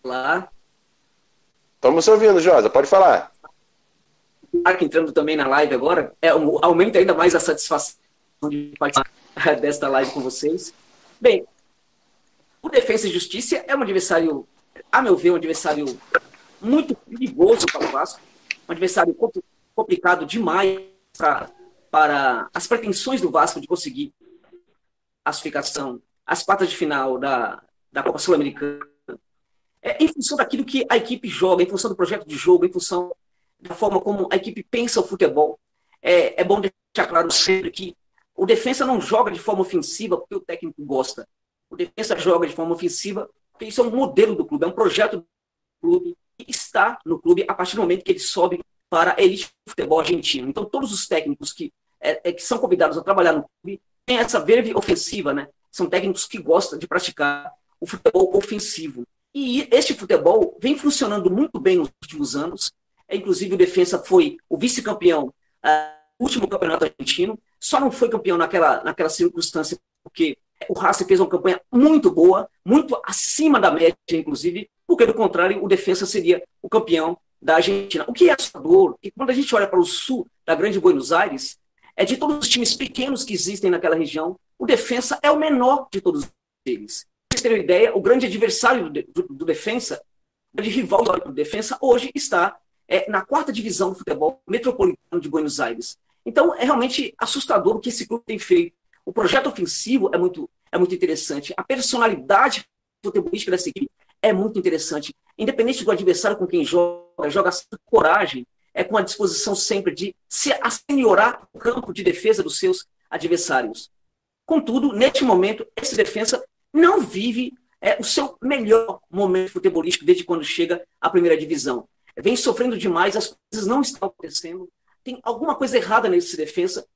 Lá. Estamos ouvindo, Josa, pode falar. Mark entrando também na live agora, é, aumenta ainda mais a satisfação de participar desta live com vocês. Bem, o Defesa e Justiça é um adversário, a meu ver, um adversário muito perigoso para o Vasco um adversário complicado demais pra, para as pretensões do Vasco de conseguir classificação, as quartas de final da, da Copa Sul-Americana, é, em função daquilo que a equipe joga, em função do projeto de jogo, em função da forma como a equipe pensa o futebol. É, é bom deixar claro sempre que o defensa não joga de forma ofensiva porque o técnico gosta. O defensa joga de forma ofensiva porque isso é um modelo do clube, é um projeto do clube está no clube a partir do momento que ele sobe para a elite do futebol argentino. Então, todos os técnicos que, é, é, que são convidados a trabalhar no clube têm essa verve ofensiva, né? São técnicos que gostam de praticar o futebol ofensivo. E este futebol vem funcionando muito bem nos últimos anos. É, inclusive, o Defensa foi o vice-campeão uh, último campeonato argentino. Só não foi campeão naquela, naquela circunstância porque o Racing fez uma campanha muito boa, muito acima da média, inclusive, porque, do contrário, o defesa seria o campeão da Argentina. O que é assustador, que quando a gente olha para o sul da Grande Buenos Aires, é de todos os times pequenos que existem naquela região, o defesa é o menor de todos eles. Vocês terem uma ideia, o grande adversário do, do, do defesa, o grande rival do defesa, hoje está é, na quarta divisão do futebol metropolitano de Buenos Aires. Então, é realmente assustador o que esse clube tem feito. O projeto ofensivo é muito, é muito interessante. A personalidade futebolística dessa equipe é muito interessante. Independente do adversário com quem joga, joga com coragem, é com a disposição sempre de se asseniorar o campo de defesa dos seus adversários. Contudo, neste momento, esse defesa não vive é, o seu melhor momento futebolístico desde quando chega à primeira divisão. Vem sofrendo demais, as coisas não estão acontecendo, tem alguma coisa errada nesse defesa.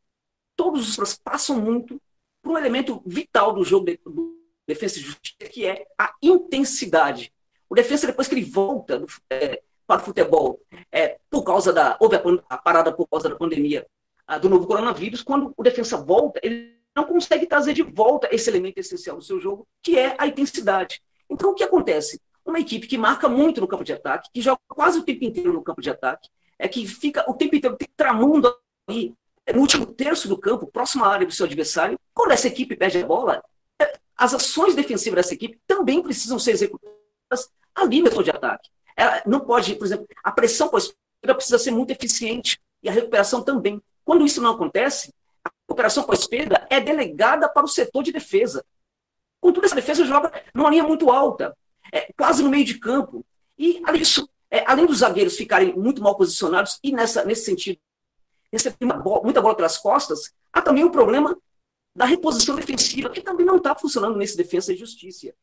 Todos os passam muito por um elemento vital do jogo de, do, defesa e justiça, que é a intensidade. O defesa, depois que ele volta é, para o futebol, é, por causa da. Houve a, a, parada por causa da pandemia a, do novo coronavírus, quando o defesa volta, ele não consegue trazer de volta esse elemento essencial do seu jogo, que é a intensidade. Então, o que acontece? Uma equipe que marca muito no campo de ataque, que joga quase o tempo inteiro no campo de ataque, é que fica o tempo inteiro tramando ali, no último terço do campo, próximo à área do seu adversário. Quando essa equipe perde a bola, as ações defensivas dessa equipe também precisam ser executadas ali no setor de ataque. Ela não pode, por exemplo, a pressão pós-perda precisa ser muito eficiente e a recuperação também. Quando isso não acontece, a recuperação pós-perda é delegada para o setor de defesa. Contudo, essa defesa joga numa linha muito alta, é, quase no meio de campo. E, além disso, é, além dos zagueiros ficarem muito mal posicionados, e nessa, nesse sentido, receber muita bola pelas costas, há também o problema da reposição defensiva, que também não está funcionando nesse defesa e justiça.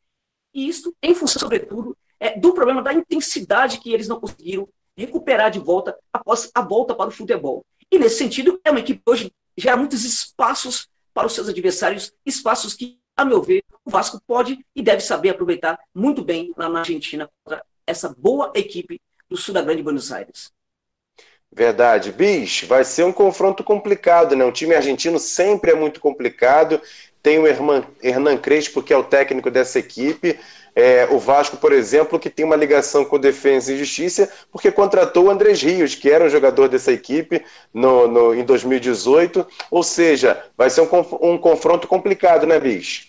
E isso em função, sobretudo, é, do problema da intensidade que eles não conseguiram recuperar de volta após a volta para o futebol. E nesse sentido, é uma equipe hoje gera muitos espaços para os seus adversários, espaços que, a meu ver, o Vasco pode e deve saber aproveitar muito bem lá na Argentina contra essa boa equipe do sul da Grande Buenos Aires. Verdade. Bis, vai ser um confronto complicado, né? O time argentino sempre é muito complicado. Tem o Hernan Crespo, que é o técnico dessa equipe. É, o Vasco, por exemplo, que tem uma ligação com Defesa e Justiça, porque contratou o Andrés Rios, que era um jogador dessa equipe no, no em 2018. Ou seja, vai ser um, um confronto complicado, né, Bis?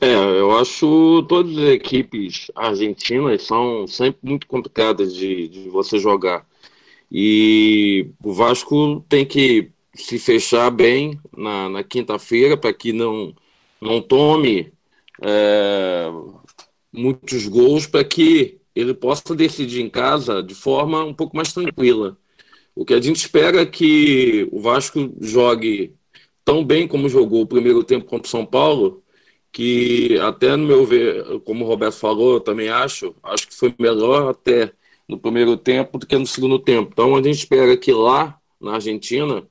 É, eu acho todas as equipes argentinas são sempre muito complicadas de, de você jogar. E o Vasco tem que se fechar bem na, na quinta-feira para que não, não tome é, muitos gols, para que ele possa decidir em casa de forma um pouco mais tranquila. O que a gente espera é que o Vasco jogue tão bem como jogou o primeiro tempo contra o São Paulo, que até no meu ver, como o Roberto falou, eu também acho, acho que foi melhor até no primeiro tempo do que no segundo tempo. Então a gente espera que lá na Argentina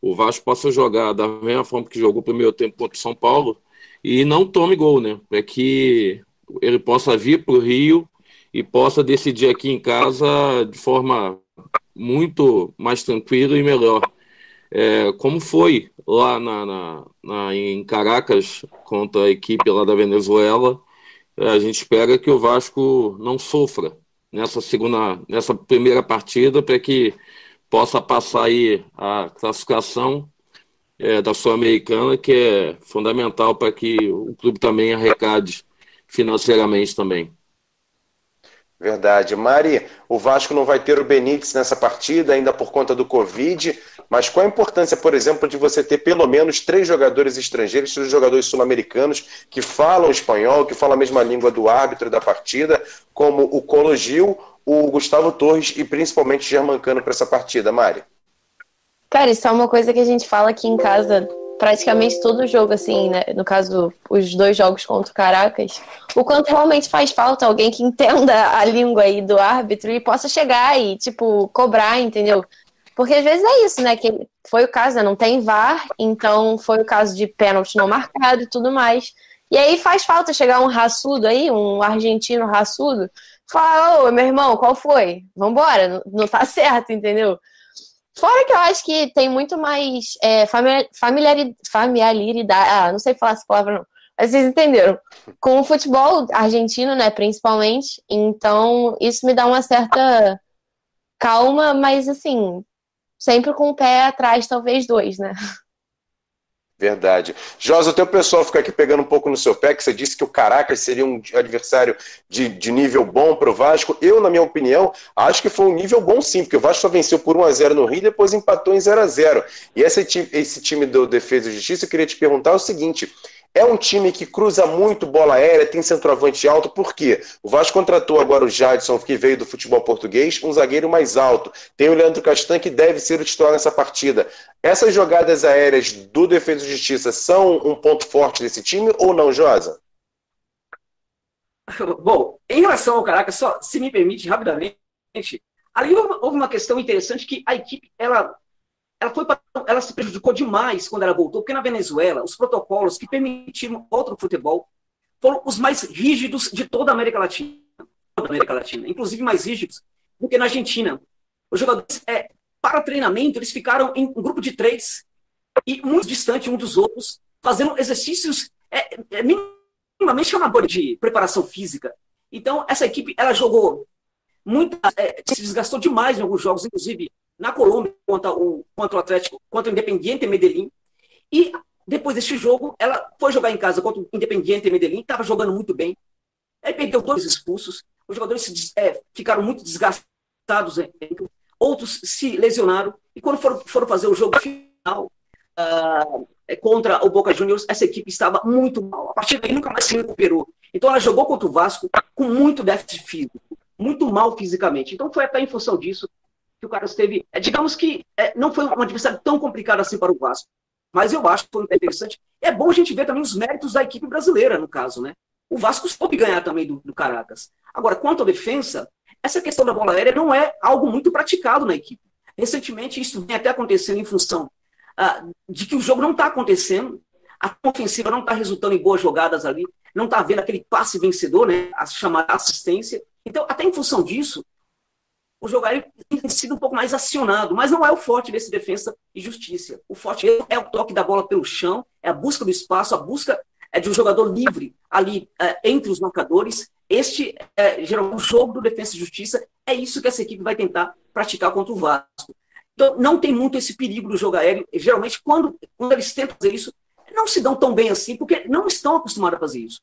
o Vasco possa jogar da mesma forma que jogou o primeiro tempo contra o São Paulo e não tome gol, né? Para que ele possa vir para o Rio e possa decidir aqui em casa de forma muito mais tranquila e melhor. É, como foi lá na, na, na, em Caracas contra a equipe lá da Venezuela, a gente espera que o Vasco não sofra nessa segunda, nessa primeira partida para que possa passar aí a classificação é, da Sul-Americana, que é fundamental para que o clube também arrecade financeiramente também. Verdade. Mari, o Vasco não vai ter o Benítez nessa partida, ainda por conta do Covid, mas qual a importância, por exemplo, de você ter pelo menos três jogadores estrangeiros, três jogadores sul-americanos que falam espanhol, que falam a mesma língua do árbitro da partida, como o Colo Gil, o Gustavo Torres e principalmente o Germancano para essa partida, Mari? Cara, isso é uma coisa que a gente fala aqui em casa praticamente todo jogo, assim, né? No caso, os dois jogos contra o Caracas, o quanto realmente faz falta alguém que entenda a língua aí do árbitro e possa chegar e, tipo, cobrar, entendeu? Porque às vezes é isso, né? Que foi o caso, né? Não tem VAR, então foi o caso de pênalti não marcado e tudo mais. E aí faz falta chegar um raçudo aí, um argentino raçudo, falar, ô, meu irmão, qual foi? Vambora, não, não tá certo, entendeu? Fora que eu acho que tem muito mais é, familiaridade, familiaridade. Ah, não sei falar essa palavra, não. Mas vocês entenderam. Com o futebol argentino, né, principalmente. Então, isso me dá uma certa calma, mas assim, sempre com o pé atrás, talvez dois, né? Verdade. Josa, o teu pessoal fica aqui pegando um pouco no seu pé, que você disse que o Caracas seria um adversário de, de nível bom para o Vasco. Eu, na minha opinião, acho que foi um nível bom sim, porque o Vasco só venceu por 1x0 no Rio e depois empatou em 0x0. E esse, esse time do Defesa e Justiça, eu queria te perguntar o seguinte: é um time que cruza muito bola aérea, tem centroavante alto, por quê? O Vasco contratou agora o Jadson, que veio do futebol português, um zagueiro mais alto. Tem o Leandro Castan, que deve ser o titular nessa partida. Essas jogadas aéreas do Defesa e Justiça são um ponto forte desse time ou não, Josa? Bom, em relação ao Caracas, só se me permite rapidamente, ali houve uma questão interessante que a equipe ela ela, foi, ela se prejudicou demais quando ela voltou, porque na Venezuela, os protocolos que permitiram outro futebol foram os mais rígidos de toda a América Latina. Toda a América Latina, inclusive mais rígidos do que na Argentina. Os jogadores, é, para treinamento, eles ficaram em um grupo de três e muito distante um dos outros, fazendo exercícios é, é, minimamente amadores de preparação física. Então, essa equipe, ela jogou muito, é, se desgastou demais em alguns jogos, inclusive na Colômbia contra o, contra o Atlético, contra o Independiente Medellín. E depois desse jogo, ela foi jogar em casa contra o Independiente Medellín, estava jogando muito bem. Aí perdeu dois expulsos, os jogadores se, é, ficaram muito desgastados, é, outros se lesionaram, e quando foram, foram fazer o jogo final uh, contra o Boca Juniors, essa equipe estava muito mal. A partir daí nunca mais se recuperou. Então ela jogou contra o Vasco com muito déficit físico, muito mal fisicamente. Então foi até em função disso que o Carlos teve. É, digamos que é, não foi um adversário tão complicado assim para o Vasco. Mas eu acho que foi interessante. É bom a gente ver também os méritos da equipe brasileira, no caso, né? O Vasco soube ganhar também do, do Caracas. Agora, quanto à defesa, essa questão da bola aérea não é algo muito praticado na equipe. Recentemente, isso vem até acontecendo em função ah, de que o jogo não está acontecendo, a ofensiva não está resultando em boas jogadas ali, não está havendo aquele passe vencedor, né, a chamada assistência. Então, até em função disso, o jogo aéreo tem sido um pouco mais acionado, mas não é o forte desse defesa e justiça. O forte é o toque da bola pelo chão, é a busca do espaço, a busca é de um jogador livre ali é, entre os marcadores. Este é geralmente o jogo do defesa e justiça. É isso que essa equipe vai tentar praticar contra o Vasco. Então, não tem muito esse perigo do jogo aéreo. Geralmente, quando, quando eles tentam fazer isso, não se dão tão bem assim, porque não estão acostumados a fazer isso.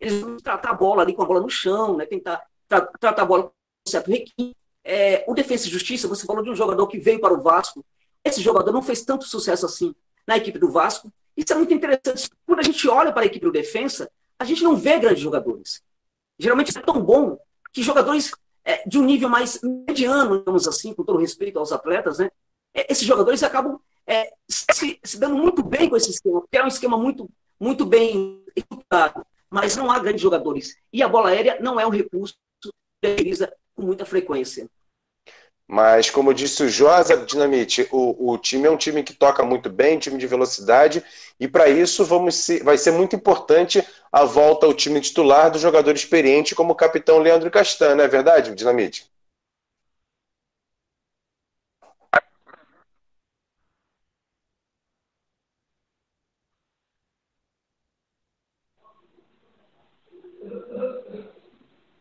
eles vão tratar a bola ali com a bola no chão, né? Tentar tra tratar a bola com certo requinte. É, o Defesa e Justiça, você falou de um jogador que veio para o Vasco. Esse jogador não fez tanto sucesso assim na equipe do Vasco. Isso é muito interessante. Quando a gente olha para a equipe do Defensa, a gente não vê grandes jogadores. Geralmente é tão bom que jogadores é, de um nível mais mediano, digamos assim, com todo respeito aos atletas, né? É, esses jogadores acabam é, se, se, dando muito bem com esse esquema, porque é um esquema muito, muito bem executado, mas não há grandes jogadores. E a bola aérea não é um recurso que utiliza com muita frequência. Mas, como disse o Josa Dinamite, o, o time é um time que toca muito bem, time de velocidade, e para isso vamos ser, vai ser muito importante a volta ao time titular do jogador experiente como o capitão Leandro Castan, não é verdade, Dinamite?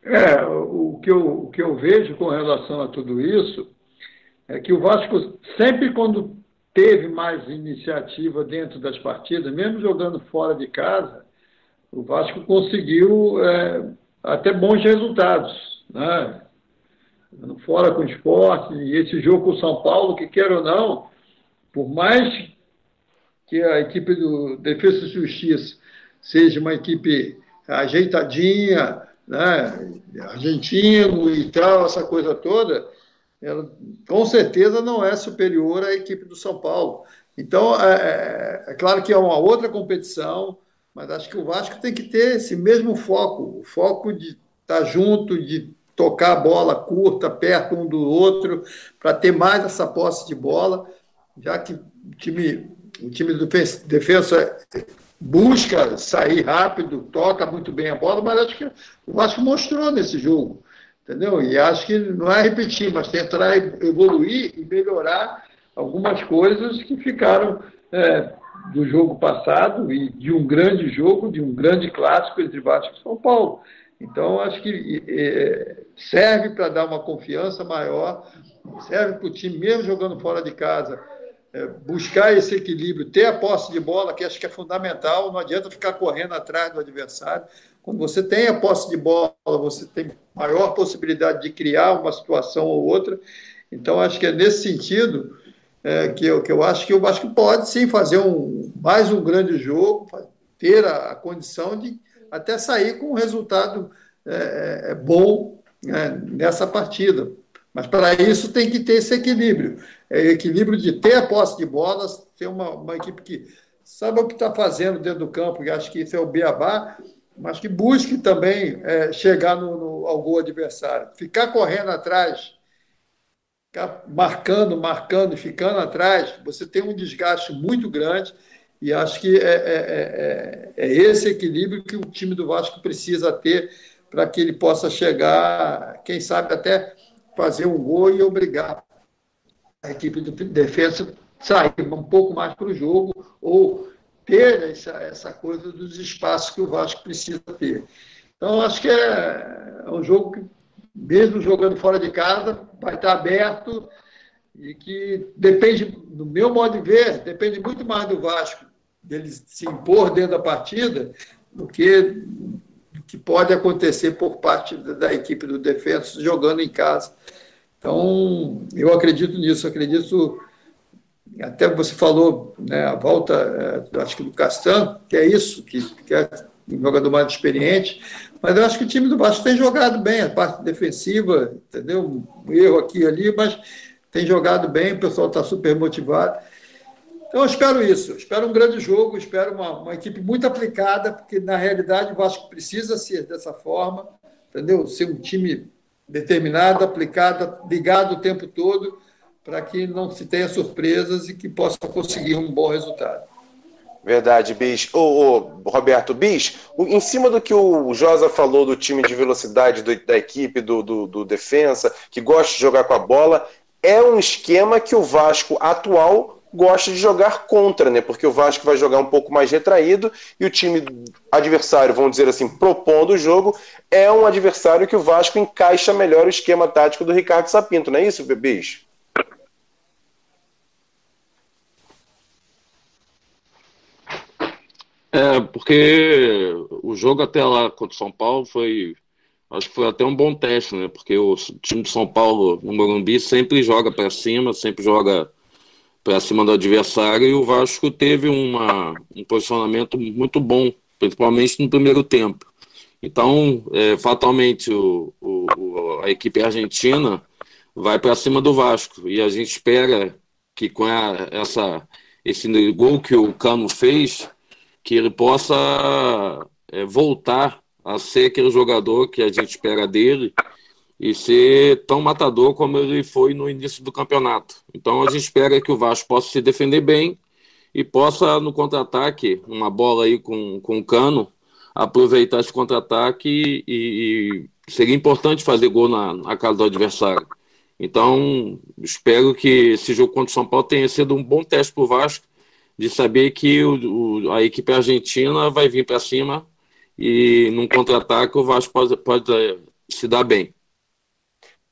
É, o que, eu, o que eu vejo com relação a tudo isso é que o Vasco, sempre quando teve mais iniciativa dentro das partidas, mesmo jogando fora de casa, o Vasco conseguiu é, até bons resultados. Né? Fora com o esporte, e esse jogo com o São Paulo, que quer ou não, por mais que a equipe do Defesa e Justiça seja uma equipe ajeitadinha, né, argentino e tal, essa coisa toda, ela com certeza não é superior à equipe do São Paulo. Então, é, é, é claro que é uma outra competição, mas acho que o Vasco tem que ter esse mesmo foco, o foco de estar junto, de tocar a bola curta, perto um do outro, para ter mais essa posse de bola, já que o time, o time do defesa busca sair rápido, toca muito bem a bola, mas acho que o Vasco mostrou nesse jogo, entendeu? E acho que não é repetir, mas tentar evoluir e melhorar algumas coisas que ficaram é, do jogo passado e de um grande jogo, de um grande clássico entre Vasco e São Paulo. Então, acho que é, serve para dar uma confiança maior, serve para o time, mesmo jogando fora de casa, buscar esse equilíbrio, ter a posse de bola, que acho que é fundamental, não adianta ficar correndo atrás do adversário. Quando você tem a posse de bola, você tem maior possibilidade de criar uma situação ou outra. Então, acho que é nesse sentido é, que, eu, que eu acho que o Vasco pode sim fazer um, mais um grande jogo, ter a, a condição de até sair com um resultado é, é bom né, nessa partida. Mas para isso tem que ter esse equilíbrio. É equilíbrio de ter a posse de bolas, ter uma, uma equipe que sabe o que está fazendo dentro do campo, e acho que isso é o beabá, mas que busque também é, chegar no, no, ao gol adversário. Ficar correndo atrás, ficar marcando, marcando, ficando atrás, você tem um desgaste muito grande. E acho que é, é, é, é esse equilíbrio que o time do Vasco precisa ter para que ele possa chegar, quem sabe até fazer um gol e obrigar equipe de defesa sair um pouco mais para o jogo ou ter essa, essa coisa dos espaços que o Vasco precisa ter. Então, acho que é, é um jogo que, mesmo jogando fora de casa, vai estar aberto e que depende, no meu modo de ver, depende muito mais do Vasco, dele se impor dentro da partida, do que que pode acontecer por parte da equipe do defesa jogando em casa. Então, eu acredito nisso, acredito. Até você falou, né, a volta, é, acho que do Castan, que é isso, que, que é um jogador mais experiente, mas eu acho que o time do Vasco tem jogado bem, a parte defensiva, entendeu? Um erro aqui e ali, mas tem jogado bem, o pessoal está super motivado. Então, eu espero isso. espero um grande jogo, espero uma, uma equipe muito aplicada, porque na realidade o Vasco precisa ser dessa forma, entendeu? Ser um time determinado, aplicado, ligado o tempo todo, para que não se tenha surpresas e que possa conseguir um bom resultado. Verdade, Bis. Ô, ô, Roberto, Bis, em cima do que o Josa falou do time de velocidade do, da equipe, do, do, do defensa, que gosta de jogar com a bola, é um esquema que o Vasco atual gosta de jogar contra, né? Porque o Vasco vai jogar um pouco mais retraído e o time adversário, vamos dizer assim, propondo o jogo, é um adversário que o Vasco encaixa melhor o esquema tático do Ricardo Sapinto, não é isso, Bebês? É, porque o jogo até lá contra o São Paulo foi. Acho que foi até um bom teste, né? Porque o time de São Paulo no Morumbi sempre joga para cima, sempre joga para cima do adversário e o Vasco teve uma, um posicionamento muito bom, principalmente no primeiro tempo. Então, é, fatalmente, o, o, a equipe argentina vai para cima do Vasco e a gente espera que com a, essa, esse gol que o Cano fez, que ele possa é, voltar a ser aquele jogador que a gente espera dele e ser tão matador como ele foi no início do campeonato. Então a gente espera que o Vasco possa se defender bem e possa, no contra-ataque, uma bola aí com, com o cano, aproveitar esse contra-ataque e, e, seria importante fazer gol na, na casa do adversário. Então, espero que esse jogo contra o São Paulo tenha sido um bom teste para o Vasco, de saber que o, o, a equipe argentina vai vir para cima e num contra-ataque o Vasco pode, pode se dar bem.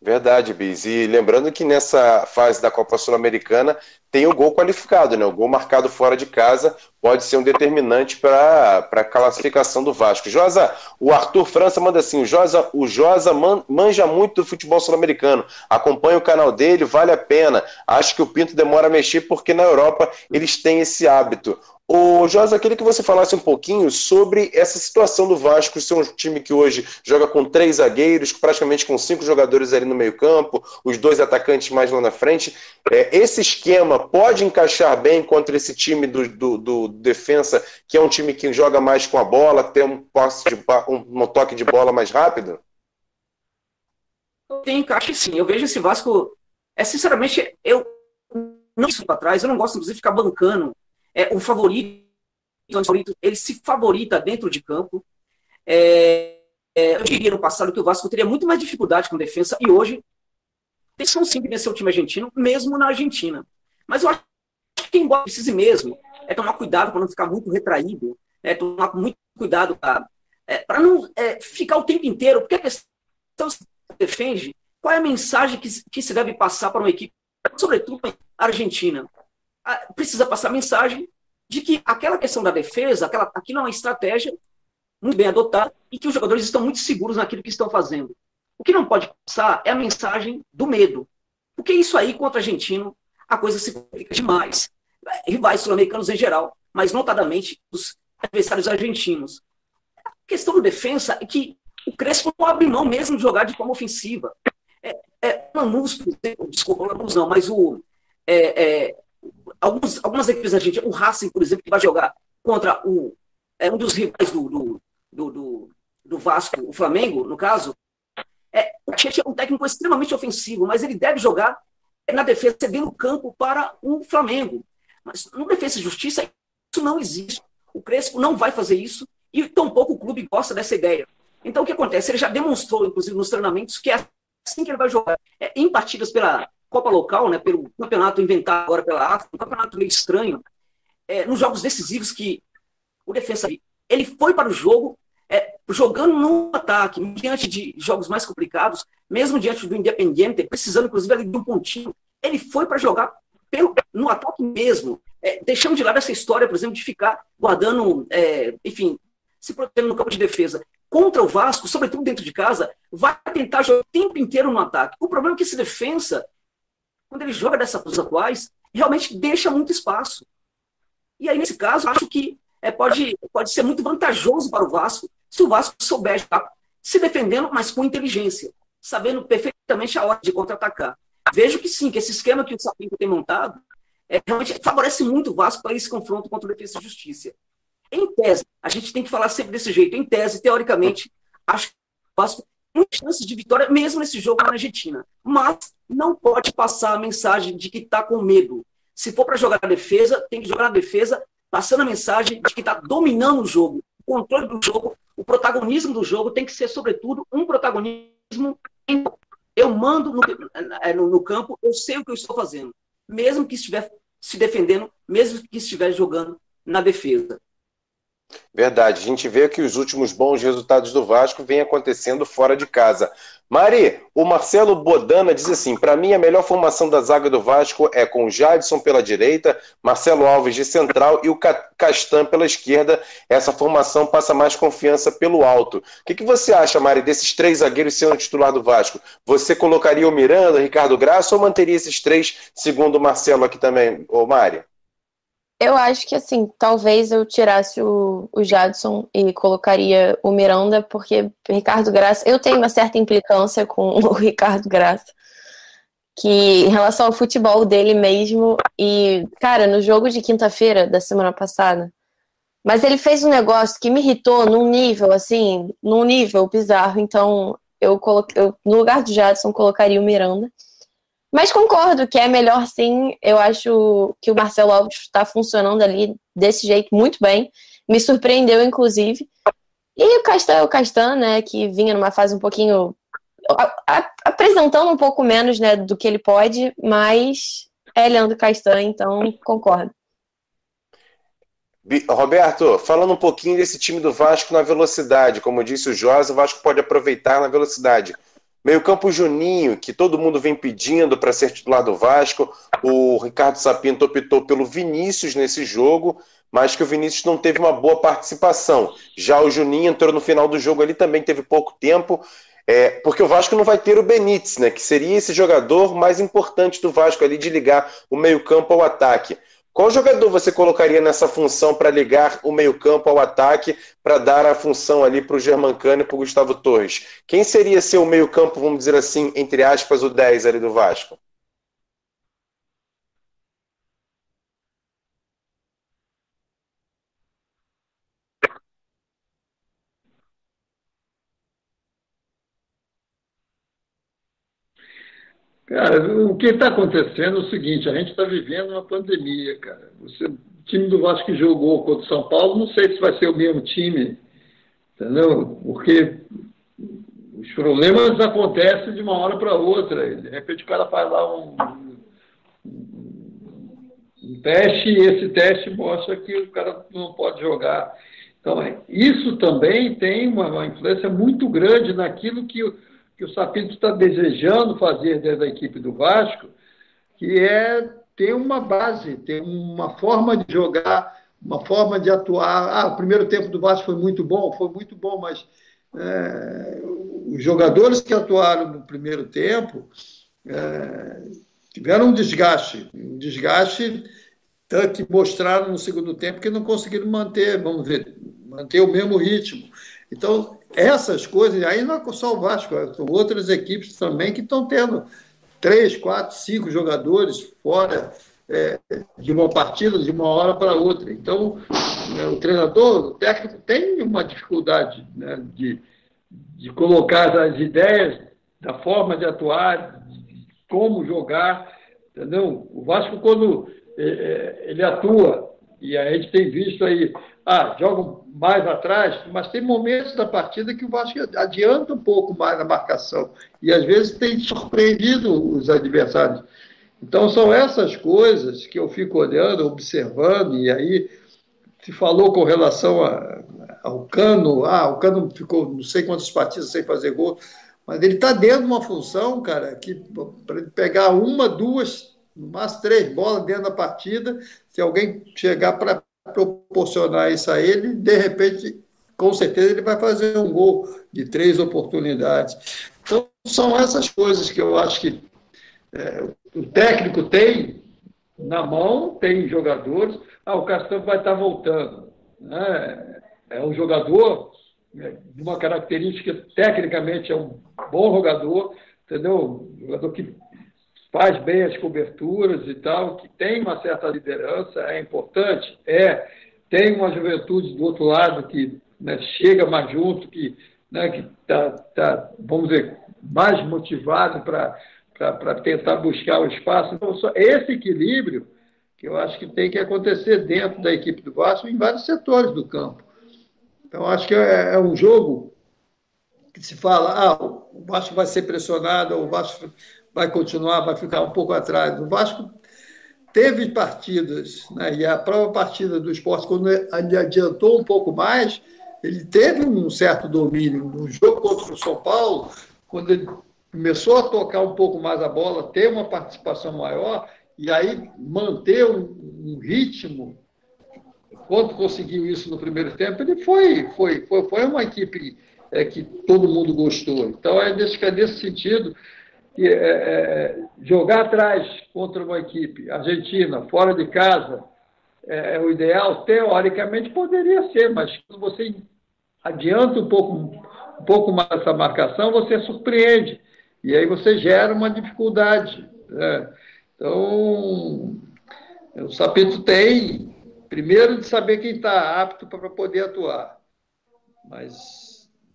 Verdade, Bis. E lembrando que nessa fase da Copa Sul-Americana tem o gol qualificado, né? O gol marcado fora de casa pode ser um determinante para a classificação do Vasco. Josa, o Arthur França manda assim: o Josa, o Josa man, manja muito do futebol sul-americano. Acompanha o canal dele, vale a pena. Acho que o Pinto demora a mexer porque na Europa eles têm esse hábito. O Josa, queria que você falasse um pouquinho sobre essa situação do Vasco ser um time que hoje joga com três zagueiros, praticamente com cinco jogadores ali no meio-campo, os dois atacantes mais lá na frente. É, esse esquema pode encaixar bem contra esse time do, do, do, defensa, que é um time que joga mais com a bola, tem um de um, um toque de bola mais rápido? Tem encaixe sim. Eu vejo esse Vasco. É, sinceramente, eu não isso para trás, eu não gosto, inclusive, de ficar bancando é, o favorito, ele se favorita dentro de campo. É, é, eu diria no passado que o Vasco teria muito mais dificuldade com defesa e hoje tem chance sim de vencer o time argentino, mesmo na Argentina. Mas eu acho quem precisa mesmo é tomar cuidado para não ficar muito retraído, é tomar muito cuidado para é, não é, ficar o tempo inteiro, porque a questão se defende, qual é a mensagem que, que se deve passar para uma equipe, sobretudo a Argentina? precisa passar a mensagem de que aquela questão da defesa, aquela, aquilo é uma estratégia muito bem adotada e que os jogadores estão muito seguros naquilo que estão fazendo. O que não pode passar é a mensagem do medo. Porque isso aí, contra o argentino, a coisa se complica demais. Rivais sul-americanos em geral, mas notadamente os adversários argentinos. A questão do defesa é que o Crespo não abre mão mesmo de jogar de forma ofensiva. É, é, Lanús, desculpa, Lanús não, mas o, é, é, alguns, algumas equipes gente, o Racing, por exemplo, que vai jogar contra o, é, um dos rivais do, do, do, do, Vasco, o Flamengo, no caso, é, o Tietchan é um técnico extremamente ofensivo, mas ele deve jogar na defesa, cedendo o campo para o Flamengo. Mas no Defesa e Justiça, isso não existe. O Crespo não vai fazer isso e tampouco o clube gosta dessa ideia. Então, o que acontece? Ele já demonstrou, inclusive, nos treinamentos, que é assim que ele vai jogar. É, em partidas pela, Copa Local, né, pelo campeonato inventado agora pela África, um campeonato meio estranho, é, nos jogos decisivos que o defesa ele foi para o jogo é, jogando no ataque, diante de jogos mais complicados, mesmo diante do Independiente, precisando inclusive de um pontinho, ele foi para jogar pelo, no ataque mesmo, é, deixando de lado essa história, por exemplo, de ficar guardando, é, enfim, se protegendo no campo de defesa. Contra o Vasco, sobretudo dentro de casa, vai tentar jogar o tempo inteiro no ataque. O problema é que esse defesa quando ele joga dessas coisas atuais, realmente deixa muito espaço. E aí, nesse caso, acho que é, pode, pode ser muito vantajoso para o Vasco se o Vasco souber estar se defendendo, mas com inteligência, sabendo perfeitamente a hora de contra-atacar. Vejo que sim, que esse esquema que o Sapinto tem montado é, realmente favorece muito o Vasco para esse confronto contra o Defesa e Justiça. Em tese, a gente tem que falar sempre desse jeito. Em tese, teoricamente, acho que o Vasco muitas chances de vitória, mesmo nesse jogo na Argentina. Mas não pode passar a mensagem de que está com medo. Se for para jogar na defesa, tem que jogar na defesa, passando a mensagem de que está dominando o jogo. O controle do jogo, o protagonismo do jogo tem que ser, sobretudo, um protagonismo. Eu mando no, é, no, no campo, eu sei o que eu estou fazendo. Mesmo que estiver se defendendo, mesmo que estiver jogando na defesa. Verdade. A gente vê que os últimos bons resultados do Vasco vêm acontecendo fora de casa. Mari, o Marcelo Bodana diz assim: para mim, a melhor formação da zaga do Vasco é com o Jadson pela direita, Marcelo Alves de central e o Castan pela esquerda. Essa formação passa mais confiança pelo alto. O que, que você acha, Mari, desses três zagueiros sendo titular do Vasco? Você colocaria o Miranda, o Ricardo Graça ou manteria esses três, segundo o Marcelo aqui também, ô Mari? Eu acho que, assim, talvez eu tirasse o, o Jadson e colocaria o Miranda, porque Ricardo Graça. Eu tenho uma certa implicância com o Ricardo Graça, que em relação ao futebol dele mesmo. E, cara, no jogo de quinta-feira da semana passada. Mas ele fez um negócio que me irritou num nível, assim, num nível bizarro. Então, eu, coloquei, eu no lugar do Jadson, colocaria o Miranda. Mas concordo que é melhor sim. Eu acho que o Marcelo Alves está funcionando ali desse jeito muito bem. Me surpreendeu, inclusive. E o Castan é o Castan, né? Que vinha numa fase um pouquinho. Apresentando um pouco menos né, do que ele pode, mas é Leandro Castan, então concordo. Roberto, falando um pouquinho desse time do Vasco na velocidade, como disse o Jorge, o Vasco pode aproveitar na velocidade. Meio-campo Juninho, que todo mundo vem pedindo para ser titular do Vasco. O Ricardo Sapinto optou pelo Vinícius nesse jogo, mas que o Vinícius não teve uma boa participação. Já o Juninho entrou no final do jogo ali, também teve pouco tempo. É, porque o Vasco não vai ter o Benítez, né? Que seria esse jogador mais importante do Vasco ali de ligar o meio-campo ao ataque. Qual jogador você colocaria nessa função para ligar o meio-campo ao ataque, para dar a função ali para o Germancano e para o Gustavo Torres? Quem seria seu meio-campo, vamos dizer assim, entre aspas, o 10 ali do Vasco? Cara, o que está acontecendo é o seguinte: a gente está vivendo uma pandemia, cara. Você, o time do Vasco que jogou contra o São Paulo, não sei se vai ser o mesmo time, entendeu? Porque os problemas acontecem de uma hora para outra. De repente o cara faz lá um, um teste e esse teste mostra que o cara não pode jogar. Então, isso também tem uma, uma influência muito grande naquilo que que o Sapinto está desejando fazer dentro da equipe do Vasco, que é ter uma base, ter uma forma de jogar, uma forma de atuar. Ah, o primeiro tempo do Vasco foi muito bom, foi muito bom, mas é, os jogadores que atuaram no primeiro tempo é, tiveram um desgaste, um desgaste que mostraram no segundo tempo que não conseguiram manter, vamos ver, manter o mesmo ritmo. Então, essas coisas, aí não é só o Vasco, são outras equipes também que estão tendo três, quatro, cinco jogadores fora é, de uma partida de uma hora para outra. Então, né, o treinador, o técnico tem uma dificuldade né, de, de colocar as ideias da forma de atuar, de como jogar, entendeu? O Vasco, quando é, é ele atua, e a gente tem visto aí ah, jogam mais atrás, mas tem momentos da partida que o Vasco adianta um pouco mais na marcação. E às vezes tem surpreendido os adversários. Então são essas coisas que eu fico olhando, observando, e aí se falou com relação a, ao Cano, ah, o Cano ficou não sei quantas partidas sem fazer gol, mas ele está dentro de uma função, cara, que para ele pegar uma, duas, no máximo três bolas dentro da partida, se alguém chegar para proporcionar isso a ele, de repente, com certeza, ele vai fazer um gol de três oportunidades. Então, são essas coisas que eu acho que é, o técnico tem na mão, tem jogadores. Ah, o Castanho vai estar voltando. Né? É um jogador né, de uma característica, tecnicamente, é um bom jogador, entendeu? Um jogador que faz bem as coberturas e tal, que tem uma certa liderança, é importante, é, tem uma juventude do outro lado que né, chega mais junto, que né, está, tá, vamos dizer, mais motivado para tentar buscar o espaço. Então, só esse equilíbrio que eu acho que tem que acontecer dentro da equipe do Vasco em vários setores do campo. Então, acho que é, é um jogo que se fala, ah, o Vasco vai ser pressionado, o Vasco vai continuar, vai ficar um pouco atrás. O Vasco teve partidas, né, e a própria partida do esporte, quando ele adiantou um pouco mais, ele teve um certo domínio. No jogo contra o São Paulo, quando ele começou a tocar um pouco mais a bola, ter uma participação maior, e aí manter um, um ritmo, quando conseguiu isso no primeiro tempo, ele foi, foi, foi, foi uma equipe é, que todo mundo gostou. Então, é nesse, é nesse sentido é, é, jogar atrás contra uma equipe argentina, fora de casa, é, é, o ideal, teoricamente poderia ser, mas quando você adianta um pouco, um pouco mais essa marcação, você surpreende. E aí você gera uma dificuldade. Né? Então, o Sapito tem, primeiro, de saber quem está apto para poder atuar. Mas,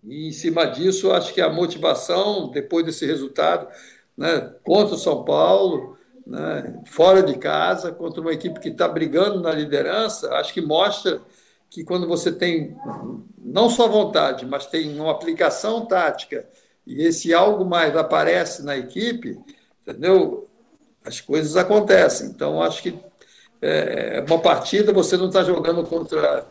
em cima disso, acho que a motivação, depois desse resultado, né, contra o São Paulo, né, fora de casa, contra uma equipe que está brigando na liderança, acho que mostra que quando você tem não só vontade, mas tem uma aplicação tática e esse algo mais aparece na equipe, entendeu? As coisas acontecem. Então, acho que é, é uma partida você não está jogando contra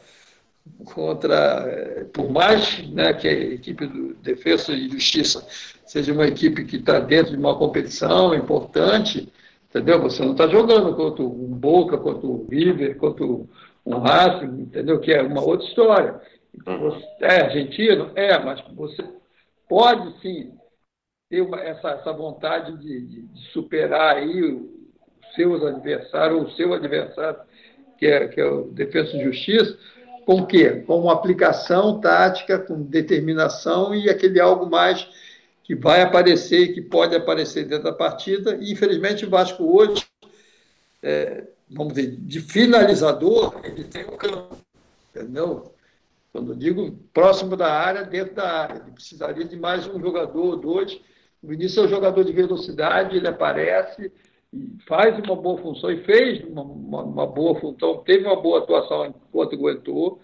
contra é, por mais né, que a equipe do Defesa e Justiça seja uma equipe que está dentro de uma competição importante, entendeu? Você não está jogando contra um Boca, contra o River, contra um Racing, entendeu? Que é uma outra história. Então, você, é argentino? É, mas você pode sim ter uma, essa, essa vontade de, de, de superar aí os seus adversários, ou o seu adversário, que é, que é o Defesa e Justiça, com o quê? Com uma aplicação tática, com determinação e aquele algo mais que vai aparecer, que pode aparecer dentro da partida. E, infelizmente, o Vasco hoje é, vamos dizer, de finalizador, ele tem um campo, entendeu? Quando digo próximo da área, dentro da área. Ele precisaria de mais um jogador, dois. O Vinícius é um jogador de velocidade, ele aparece faz uma boa função, e fez uma, uma, uma boa função, teve uma boa atuação enquanto aguentou,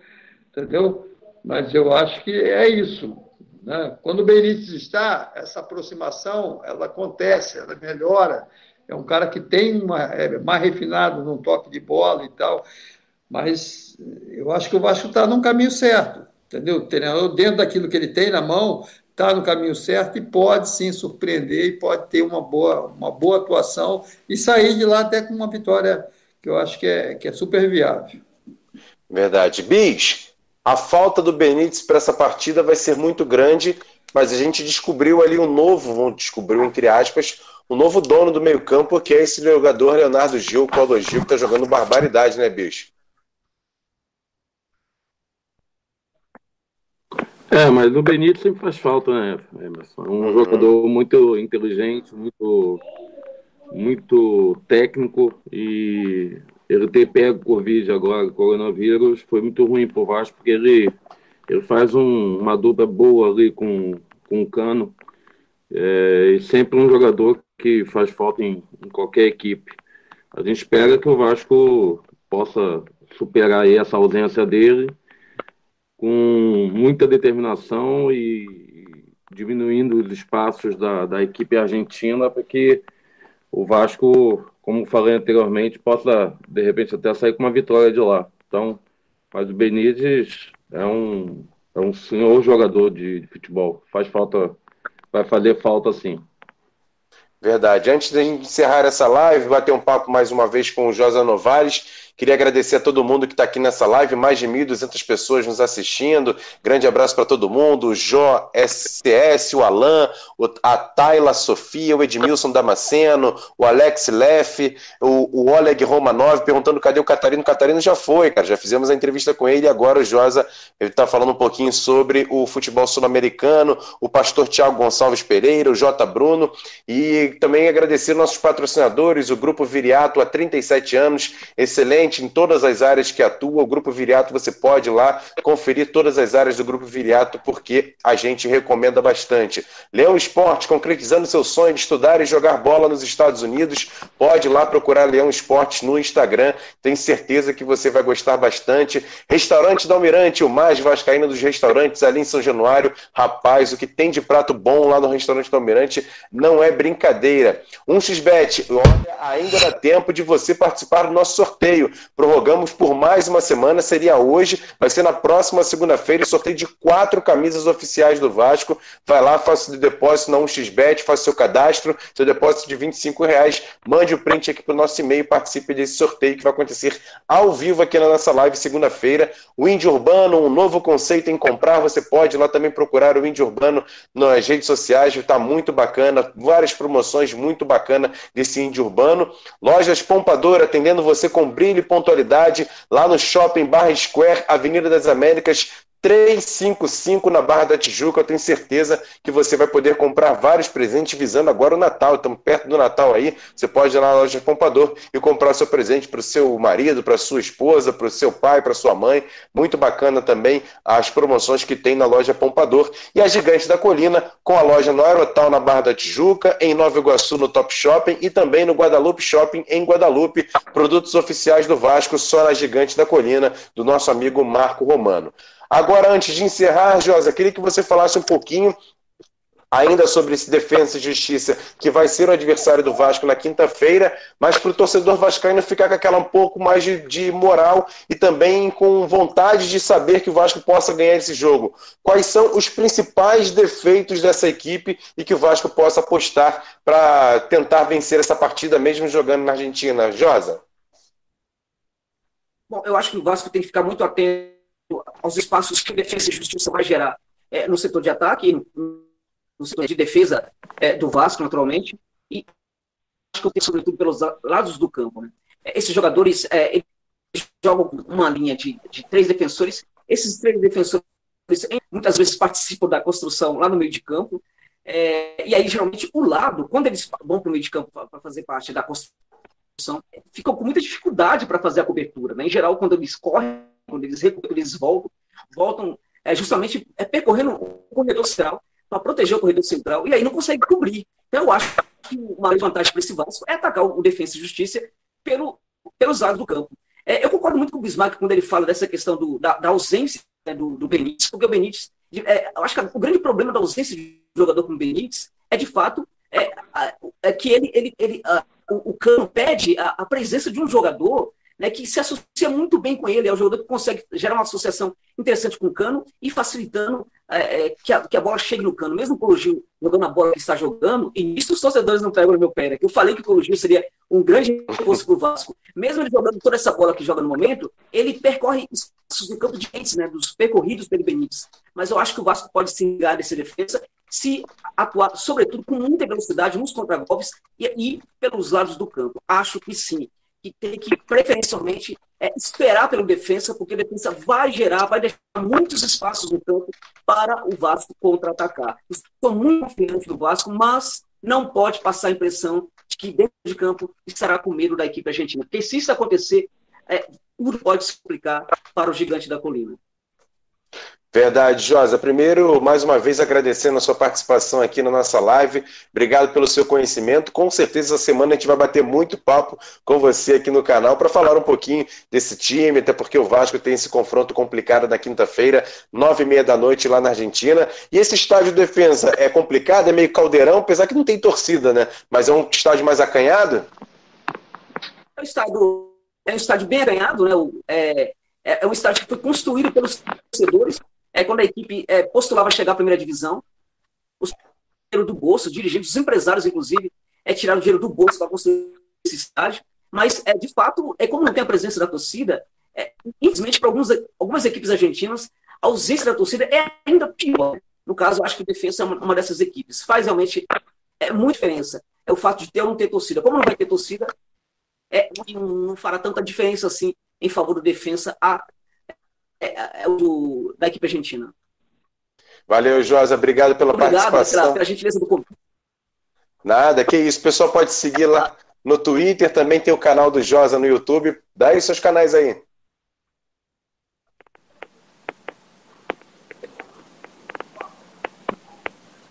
entendeu? Mas eu acho que é isso. Né? Quando o Benítez está, essa aproximação ela acontece, ela melhora, é um cara que tem uma, é mais refinado no toque de bola e tal, mas eu acho que o Vasco está no caminho certo, entendeu? O treinador, dentro daquilo que ele tem na mão, está no caminho certo e pode sim surpreender e pode ter uma boa, uma boa atuação e sair de lá até com uma vitória que eu acho que é, que é super viável. Verdade. Bis, a falta do Benítez para essa partida vai ser muito grande, mas a gente descobriu ali um novo, vamos descobriu entre aspas, o novo dono do meio-campo, que é esse jogador Leonardo Gil, Paulo Gil, que está jogando barbaridade, né, bicho? É, mas o Benito sempre faz falta, né, Emerson? É um uhum. jogador muito inteligente, muito, muito técnico e ele ter pego Covid agora, coronavírus, foi muito ruim pro Vasco, porque ele, ele faz um, uma dupla boa ali com, com o Cano. É, e sempre um jogador que faz falta em, em, qualquer equipe. A gente espera que o Vasco possa superar essa ausência dele com muita determinação e diminuindo os espaços da, da equipe argentina para que o Vasco, como falei anteriormente, possa de repente até sair com uma vitória de lá. Então, mas o Benítez é um, é um senhor jogador de, de futebol. Faz falta, vai fazer falta sim. Verdade. Antes de encerrar essa live, bater um papo mais uma vez com o Josa Novares, Queria agradecer a todo mundo que está aqui nessa live, mais de 1.200 pessoas nos assistindo. Grande abraço para todo mundo, o Jó SCS, o Alan, a Tayla Sofia, o Edmilson Damasceno, o Alex Leff, o, o Oleg Romanov perguntando cadê o Catarino. O Catarino já foi, cara, já fizemos a entrevista com ele e agora o Josa está falando um pouquinho sobre o futebol sul-americano, o pastor Tiago Gonçalves Pereira, o J. Bruno e também agradecer nossos patrocinadores, o Grupo Viriato há 37 anos, excelente competente em todas as áreas que atua. O Grupo Viriato, você pode ir lá conferir todas as áreas do Grupo Viriato, porque a gente recomenda bastante. Leão Esporte, concretizando seu sonho de estudar e jogar bola nos Estados Unidos, pode ir lá procurar Leão Esportes no Instagram. Tenho certeza que você vai gostar bastante. Restaurante da Almirante, o mais vascaíno dos restaurantes ali em São Januário. Rapaz, o que tem de prato bom lá no Restaurante da Almirante não é brincadeira. Um xbet, olha, ainda dá tempo de você participar do nosso sorteio. Prorrogamos por mais uma semana, seria hoje, vai ser na próxima segunda-feira, sorteio de quatro camisas oficiais do Vasco. Vai lá, faça o depósito na 1xBet, faça seu cadastro, seu depósito de 25 reais, mande o print aqui para o nosso e-mail, participe desse sorteio que vai acontecer ao vivo aqui na nossa live segunda-feira. O Índio Urbano, um novo conceito em comprar, você pode lá também procurar o Índio Urbano nas redes sociais, está muito bacana, várias promoções muito bacana desse Índio Urbano. Lojas Pompador, atendendo você com brilho pontualidade, lá no Shopping Barra Square, Avenida das Américas, 355 na Barra da Tijuca. Eu tenho certeza que você vai poder comprar vários presentes visando agora o Natal. Estamos perto do Natal aí. Você pode ir na loja Pompador e comprar seu presente para o seu marido, para sua esposa, para o seu pai, para sua mãe. Muito bacana também as promoções que tem na loja Pompador. E a Gigante da Colina, com a loja no Aerotal na Barra da Tijuca, em Nova Iguaçu no Top Shopping e também no Guadalupe Shopping em Guadalupe. Produtos oficiais do Vasco só na Gigante da Colina, do nosso amigo Marco Romano. Agora, antes de encerrar, Josa, queria que você falasse um pouquinho ainda sobre esse Defesa e Justiça, que vai ser o adversário do Vasco na quinta-feira, mas para o torcedor vascaíno ficar com aquela um pouco mais de, de, moral e também com vontade de saber que o Vasco possa ganhar esse jogo. Quais são os principais defeitos dessa equipe e que o Vasco possa apostar para tentar vencer essa partida, mesmo jogando na Argentina? Josa? Bom, eu acho que o Vasco tem que ficar muito atento aos espaços que defesa e justiça vai gerar é, no setor de ataque, no, setor de defesa é, do Vasco, naturalmente, e acho que eu tenho, sobretudo, pelos lados do campo. Né? Esses jogadores é, jogam uma linha de, de três defensores, esses três defensores muitas vezes participam da construção lá no meio de campo, é, e aí, geralmente, o lado, quando eles vão para o meio de campo para fazer parte da construção, ficam com muita dificuldade para fazer a cobertura. Né? Em geral, quando eles correm quando eles recuperam, eles voltam, voltam é, justamente é, percorrendo o corredor central para proteger o corredor central e aí não consegue cobrir. Então, eu acho que uma vantagem para esse Vasco é atacar o Defensa e Justiça pelo, pelos lados do campo. É, eu concordo muito com o Bismarck quando ele fala dessa questão do, da, da, ausência né, do, do, Benítez, porque o Benítez, é, eu acho que o grande problema da ausência de jogador como o Benítez é, de fato, é, é que ele, ele, ele a, o, o Cano pede a, a presença de um jogador né, que se associa muito bem com ele, é um jogador que consegue gerar uma associação interessante com o Cano e facilitando é, é que, a, que, a, bola chegue no Cano. Mesmo o Colo Gil jogando a bola que está jogando, e isso os torcedores não pegam no meu pé, né, eu falei que o Colo Gil seria um grande reforço para o Vasco. Mesmo ele jogando toda essa bola que joga no momento, ele percorre espaços do campo de antes, né, dos percorridos pelo Benítez. Mas eu acho que o Vasco pode se enganar dessa defesa se atuar, sobretudo, com muita velocidade nos contragolpes e, e pelos lados do campo. Acho que sim que tem que, preferencialmente, é, esperar pelo defesa, porque a defesa vai gerar, vai deixar muitos espaços no campo para o Vasco contra-atacar. Estou muito confiante do Vasco, mas não pode passar a impressão de que dentro de campo estará com medo da equipe argentina. Porque se isso acontecer, é, tudo pode se explicar para o gigante da colina. Verdade, Josa. Primeiro, mais uma vez agradecendo a sua participação aqui na nossa live. Obrigado pelo seu conhecimento. Com certeza, essa semana a gente vai bater muito papo com você aqui no canal para falar um pouquinho desse time, até porque o Vasco tem esse confronto complicado na quinta-feira, nove e meia da noite lá na Argentina. E esse estádio de defesa é complicado, é meio caldeirão, apesar que não tem torcida, né? Mas é um estádio mais acanhado? É um estádio, é um estádio bem acanhado, né? É, é, um estádio que foi construído pelos torcedores é quando a equipe é, postulava chegar à primeira divisão, o dinheiro do bolso, dirigentes, os empresários, inclusive, é tirar o dinheiro do bolso para construir esse estádio. Mas, é, de fato, é como não tem a presença da torcida, é, infelizmente, para algumas, algumas equipes argentinas, a ausência da torcida é ainda pior. No caso, acho que o Defensa é uma, uma dessas equipes. Faz realmente é, muita diferença. É o fato de ter ou não ter torcida. Como não vai ter torcida, é, não, não fará tanta diferença assim em favor do Defensa a é, é o do, da equipe argentina. Valeu, Josa. Obrigado pela Obrigado, participação. Obrigado pela gentileza do convite. Nada, que isso. O pessoal pode seguir lá no Twitter, também tem o canal do Josa no YouTube. Dá aí seus canais aí.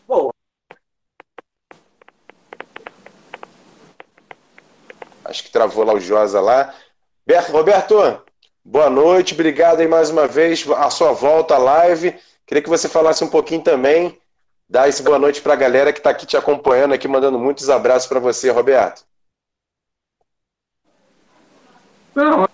Bom, Acho que travou lá o Josa lá. Roberto, boa noite, obrigado aí mais uma vez, a sua volta à live. Queria que você falasse um pouquinho também, dá esse boa noite para a galera que está aqui te acompanhando, aqui mandando muitos abraços para você, Roberto. Não.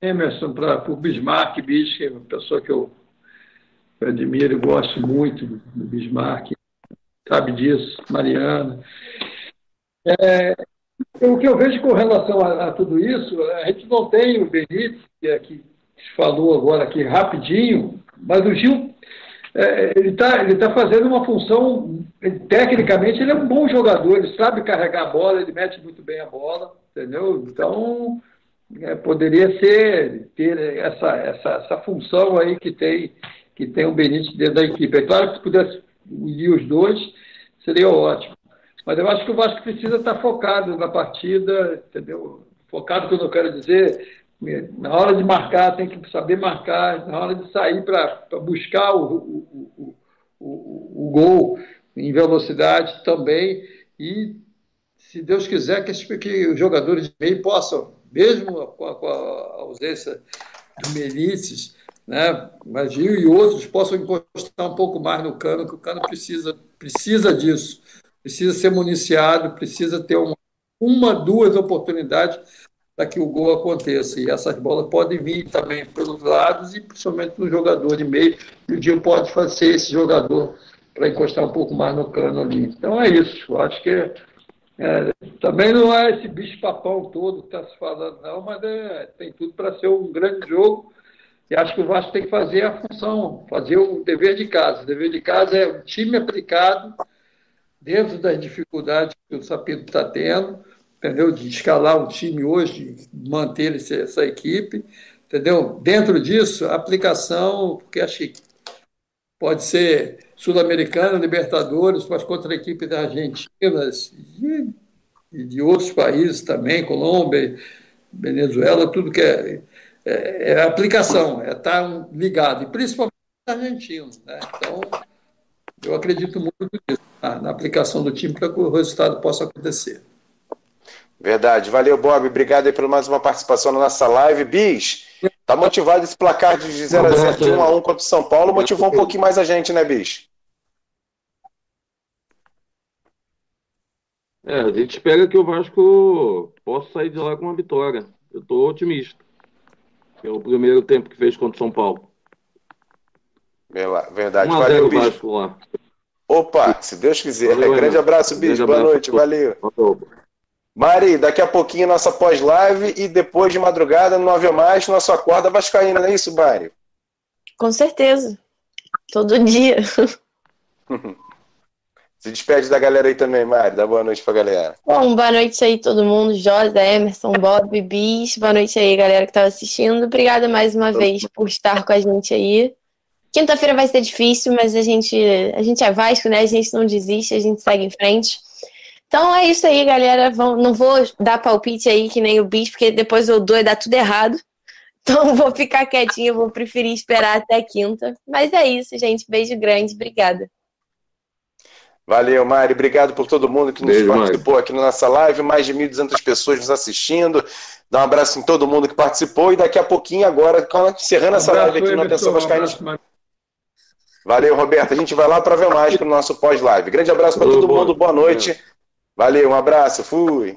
Emerson, para o Bismarck, Bis, que é uma pessoa que eu admiro e gosto muito do Bismarck, sabe disso, Mariana. É, o que eu vejo com relação a, a, tudo isso, a gente não tem o Benítez, que, é, falou agora aqui rapidinho, mas o Gil é, ele está ele tá fazendo uma função, ele, tecnicamente ele é um bom jogador, ele sabe carregar a bola, ele mete muito bem a bola, entendeu? Então, é, poderia ser, ter essa, essa, essa função aí que tem, que tem o Benítez dentro da equipe. É claro que se pudesse unir os dois, seria ótimo. Mas eu acho que o Vasco precisa estar focado na partida, entendeu? Focado, que eu quero dizer, na hora de marcar, tem que saber marcar, na hora de sair para buscar o, o, o, o, gol em velocidade também. E, se Deus quiser, que, que os jogadores de meio possam, mesmo com a, com a ausência do Melices, né, mas e outros possam encostar um pouco mais no cano, que o cano precisa, precisa disso, precisa ser municiado, precisa ter uma, uma duas oportunidades para que o gol aconteça. E essas bolas podem vir também pelos lados e principalmente no jogador de meio. E o Gil pode fazer esse jogador para encostar um pouco mais no cano ali. Então é isso. Acho que é, também não é esse bicho-papão todo que está se falando, não, mas é, tem tudo para ser um grande jogo. E acho que o Vasco tem que fazer a função, fazer o dever de casa. O dever de casa é o time aplicado dentro das dificuldades que o Sapito está tendo entendeu? De escalar o time hoje, manter essa equipe, entendeu? Dentro disso, aplicação, porque acho que pode ser Sul-Americana, Libertadores, mas contra a equipe da Argentina e, e de outros países também, Colômbia, Venezuela, tudo que é, é, é aplicação, é estar ligado, e principalmente argentinos. Né? Então, eu acredito muito nisso, na aplicação do time para que o resultado possa acontecer. Verdade. Valeu, Bob. Obrigado aí por mais uma participação na nossa live. Bis, tá motivado esse placar de 0x0 de 1x1 contra o São Paulo? Motivou um pouquinho mais a gente, né, Bis? É, a gente espera que o Vasco possa sair de lá com uma vitória. Eu estou otimista. É o primeiro tempo que fez contra o São Paulo. Verdade. Valeu, Bis. Vasco lá. Opa, se Deus quiser. Valeu, grande abraço, Bis. Boa noite. Valeu. Valeu. Mari, daqui a pouquinho nossa pós-live e depois de madrugada, nove a mais, nosso acorda vascaína, não é isso, Mari? Com certeza. Todo dia. Se despede da galera aí também, Mari. Dá boa noite pra galera. Bom, boa noite aí todo mundo. Josa, Emerson, Bob, Bis. Boa noite aí, galera que tava assistindo. Obrigada mais uma vez por estar com a gente aí. Quinta-feira vai ser difícil, mas a gente, a gente é Vasco, né? A gente não desiste, a gente segue em frente. Então é isso aí, galera. não vou dar palpite aí que nem o bicho, porque depois eu dou e dá tudo errado. Então vou ficar quietinha, vou preferir esperar até quinta. Mas é isso, gente. Beijo grande. Obrigada. Valeu, Mari. Obrigado por todo mundo que nos Beijo, participou Mari. aqui na nossa live. Mais de 1.200 pessoas nos assistindo. Dá um abraço em todo mundo que participou. E daqui a pouquinho, agora, encerrando um essa live aqui na Atenção Vascaína. Valeu, Roberto. A gente vai lá para ver mais para o nosso pós-live. Grande abraço para todo mundo. Boa noite. Valeu, um abraço, fui.